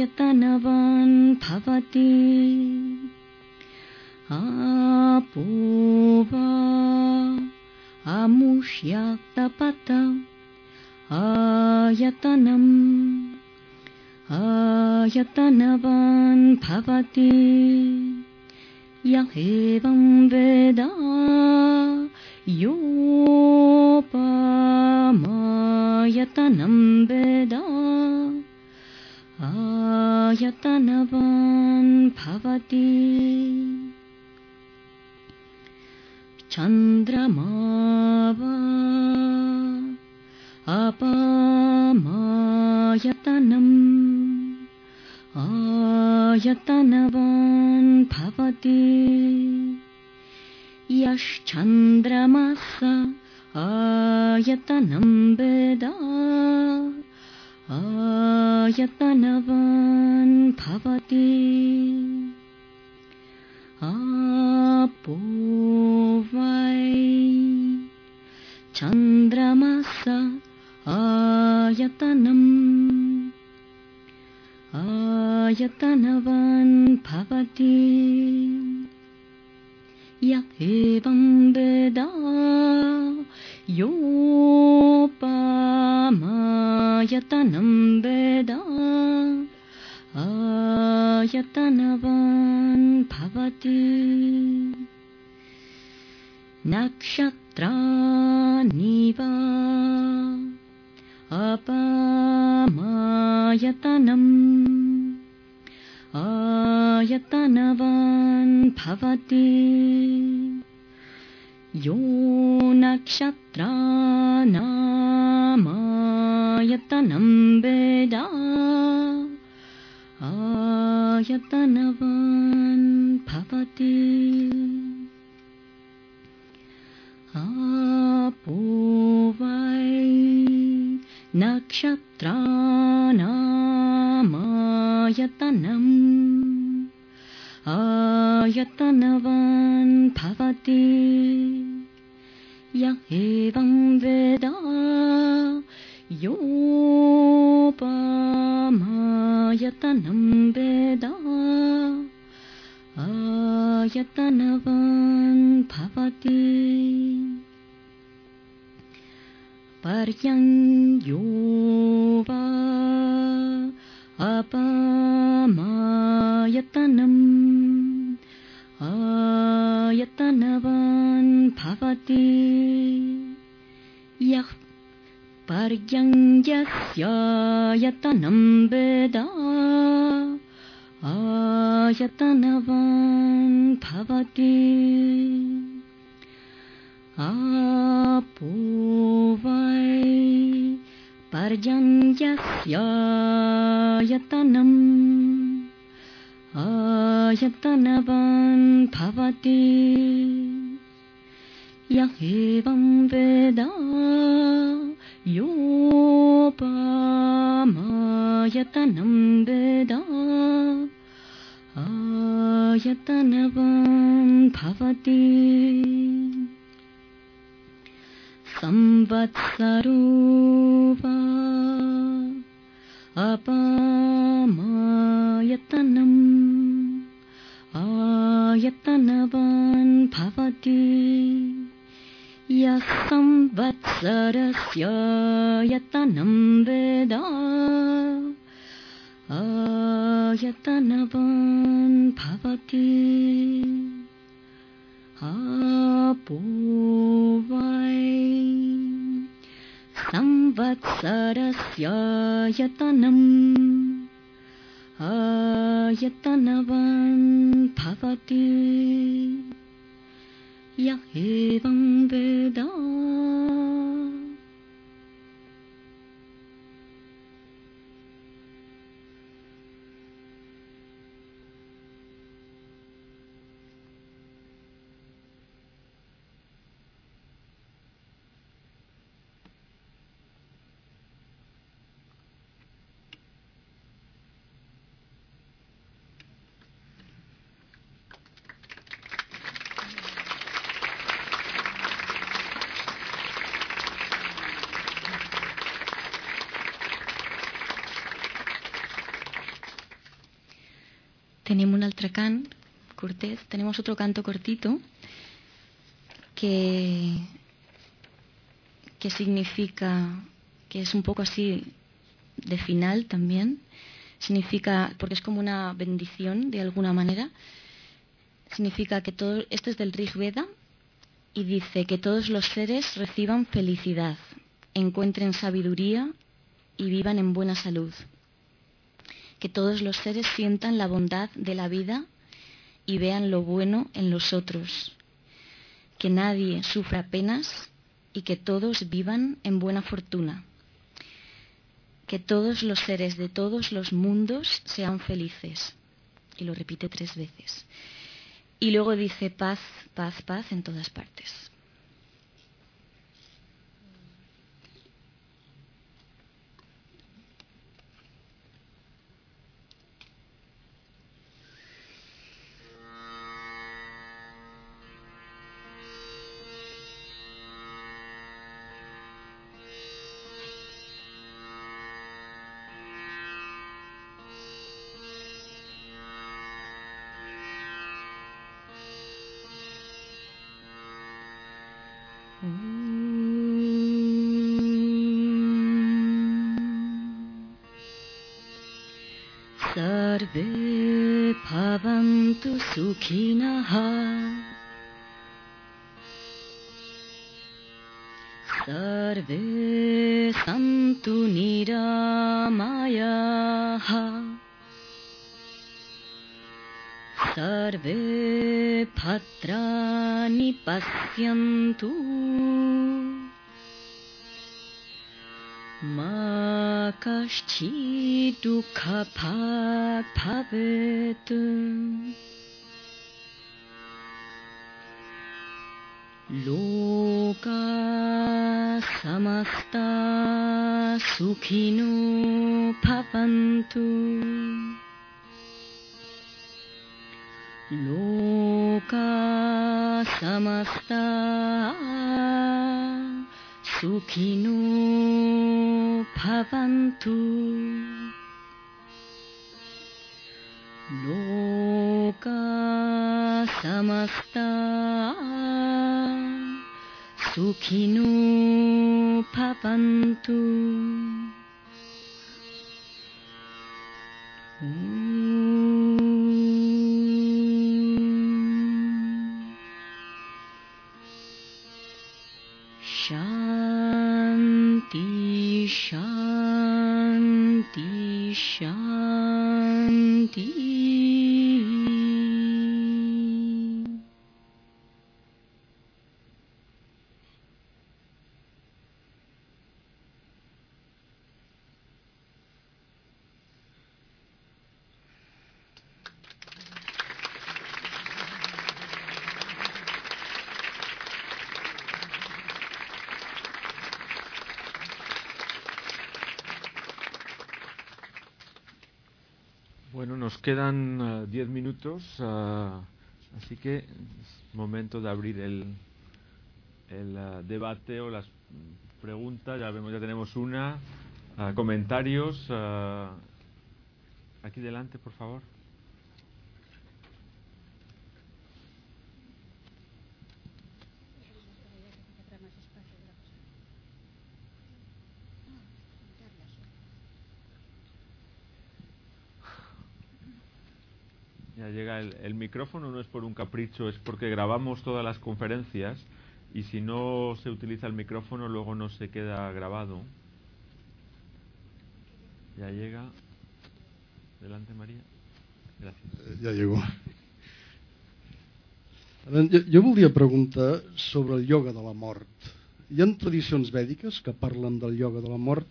यतनवान् भवति। आपो वा अमुष्याक्तपत आयतनम् आयतनवान् भवति। य एवं वेदा यूपमयतनम् Hati. di वेदा अयतनवान् भवति। आपूवर्जन्यस्ययतनम् आशतनव Tenim un altre cant, cortet, tenemos otro canto cortito que, que significa, que es un poco así de final también, significa, porque es como una bendición de alguna manera, significa que todo, esto es del Rig Veda y dice que todos los seres reciban felicidad, encuentren sabiduría y vivan en buena salud que todos los seres sientan la bondad de la vida y vean lo bueno en los otros, que nadie sufra penas y que todos vivan en buena fortuna, que todos los seres de todos los mundos sean felices. Y lo repite tres veces. Y luego dice paz, paz, paz en todas partes. सुखिनः। सर्वे सन्तु निरामयाः। सर्वे भद्राणि पश्यन्तु। मा दुःखभाग् भवेत् लोका समस्ता सुखिनो भवन्तु। लोका समस्ता सुखिनो भवन्तु। लोका समस्ता सुखिनो भवन्तु quedan eh, diez minutos, ah, así que es momento de abrir el, el ah, debate o las preguntas. Ya vemos, ya tenemos una. Ah, comentarios. aquí delante, por favor. Micrófono, no es por un capricho, es porque grabamos todas las conferencias y si no se utiliza el micrófono luego no se queda grabado. Ya llega. Delante, María. Gracias. Ja llego. Ara, Jo, jo voldria preguntar sobre el ioga de la mort. Hi ha tradicions vèdiques que parlen del ioga de la mort.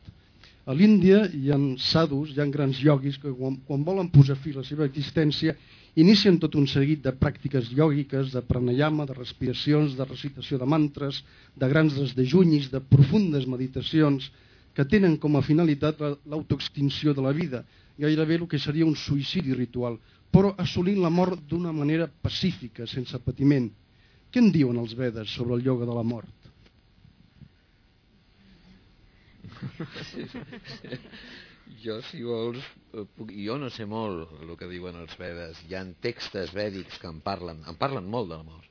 A l'Índia hi ha sadhus, hi ha grans ioguis que quan, quan volen posar fi a la seva existència inicien tot un seguit de pràctiques iògiques, de pranayama, de respiracions, de recitació de mantres, de grans desdejunyis, de profundes meditacions que tenen com a finalitat la- l'autoextinció de la vida, gairebé el que seria un suïcidi ritual, però assolint la mort d'una manera pacífica, sense patiment. Què en diuen els Vedes sobre el ioga de la mort? Jo, si vols, eh, puc, jo no sé molt el que diuen els Vedes. Hi ha textos vèdics que en parlen, en parlen molt de la mort.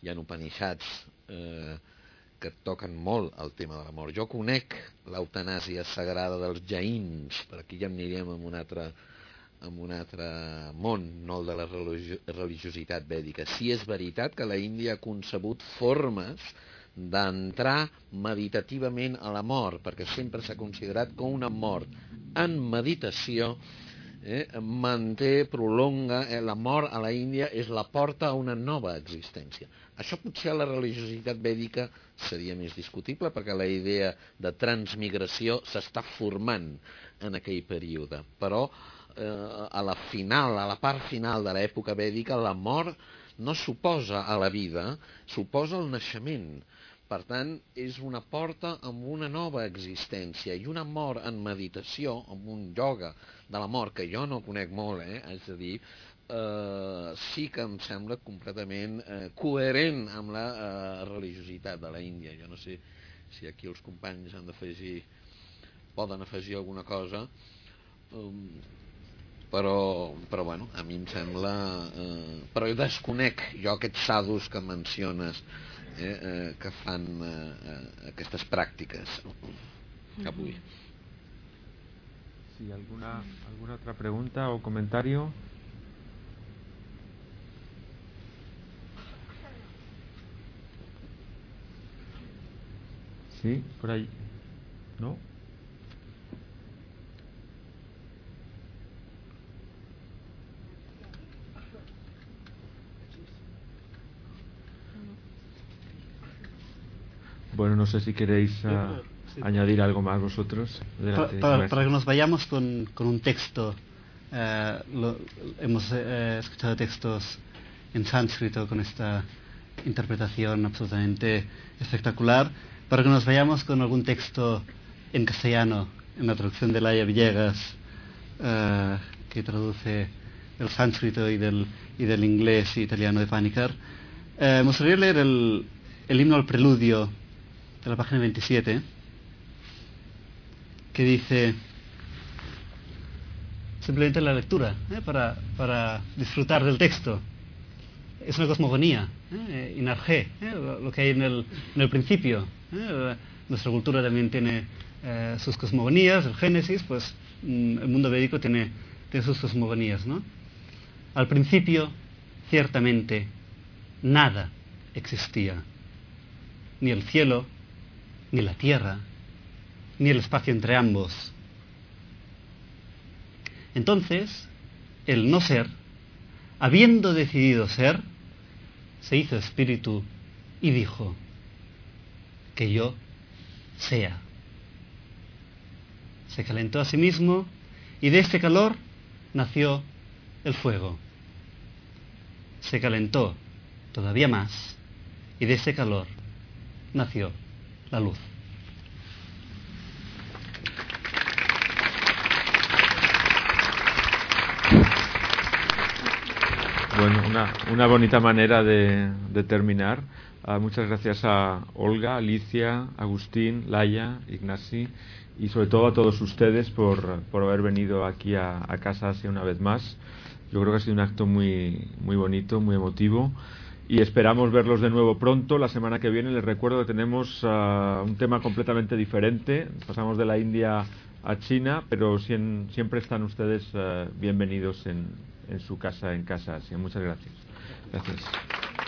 Hi ha Upanishads eh, que toquen molt el tema de la mort. Jo conec l'eutanàsia sagrada dels jaïns, per aquí ja aniríem en un altre, en un altre món, no el de la religio religiositat vèdica. Sí és veritat que la Índia ha concebut formes d'entrar meditativament a la mort, perquè sempre s'ha considerat que una mort en meditació eh, manté, prolonga, eh, la mort a la Índia és la porta a una nova existència. Això potser a la religiositat vèdica seria més discutible, perquè la idea de transmigració s'està formant en aquell període. Però eh, a la final, a la part final de l'època vèdica, la mort no suposa a la vida, suposa el naixement. Per tant, és una porta amb una nova existència i una mort en meditació, amb un ioga de la mort, que jo no conec molt, eh? és a dir, eh, sí que em sembla completament eh, coherent amb la eh, religiositat de la Índia. Jo no sé si aquí els companys han d'afegir, poden afegir alguna cosa, um, però, però bueno, a mi em sembla... Eh, però jo desconec jo aquests sadhus que menciones eh, que fan eh, eh, aquestes pràctiques avui. Sí, ¿alguna, ¿Alguna otra pregunta o comentario? Sí, por ahí. ¿No? Bueno, no sé si queréis ah, Sí. añadir algo más vosotros. Adelante, para, maestro. para que nos vayamos con, con un texto, eh, lo- hemos eh, escuchado textos en sánscrito con esta interpretación absolutamente espectacular, para que nos vayamos con algún texto en castellano, en la traducción de Laia Villegas, eh, que traduce del sánscrito y del, y del inglés y italiano de Panikar. Eh, me gustaría leer el, el himno al preludio la página 27 que dice simplemente la lectura ¿eh? para, para disfrutar del texto. Es una cosmogonía, ¿eh? inarjé, ¿eh? lo, que hay en el, en el principio. ¿eh? Nuestra cultura también tiene eh, sus cosmogonías, el Génesis, pues mm, el mundo védico tiene, tiene sus cosmogonías. ¿no? Al principio, ciertamente, nada existía, ni el cielo, ni la tierra, ni el espacio entre ambos. Entonces, el no ser, habiendo decidido ser, se hizo espíritu y dijo, que yo sea. Se calentó a sí mismo y de este calor nació el fuego. Se calentó todavía más y de ese calor nació la luz. Bueno, una, una bonita manera de, de terminar. Uh, muchas gracias a Olga, Alicia, Agustín, Laia, Ignasi y sobre todo a todos ustedes por, por haber venido aquí a, a, Casa una vez más. Yo creo que ha sido un acto muy, muy bonito, muy emotivo y esperamos verlos de nuevo pronto. La semana que viene les recuerdo que tenemos uh, un tema completamente diferente. Pasamos de la India a China, pero sien, siempre están ustedes uh, bienvenidos en, en su casa, en Casa Asia. Muchas gracias. Gracias.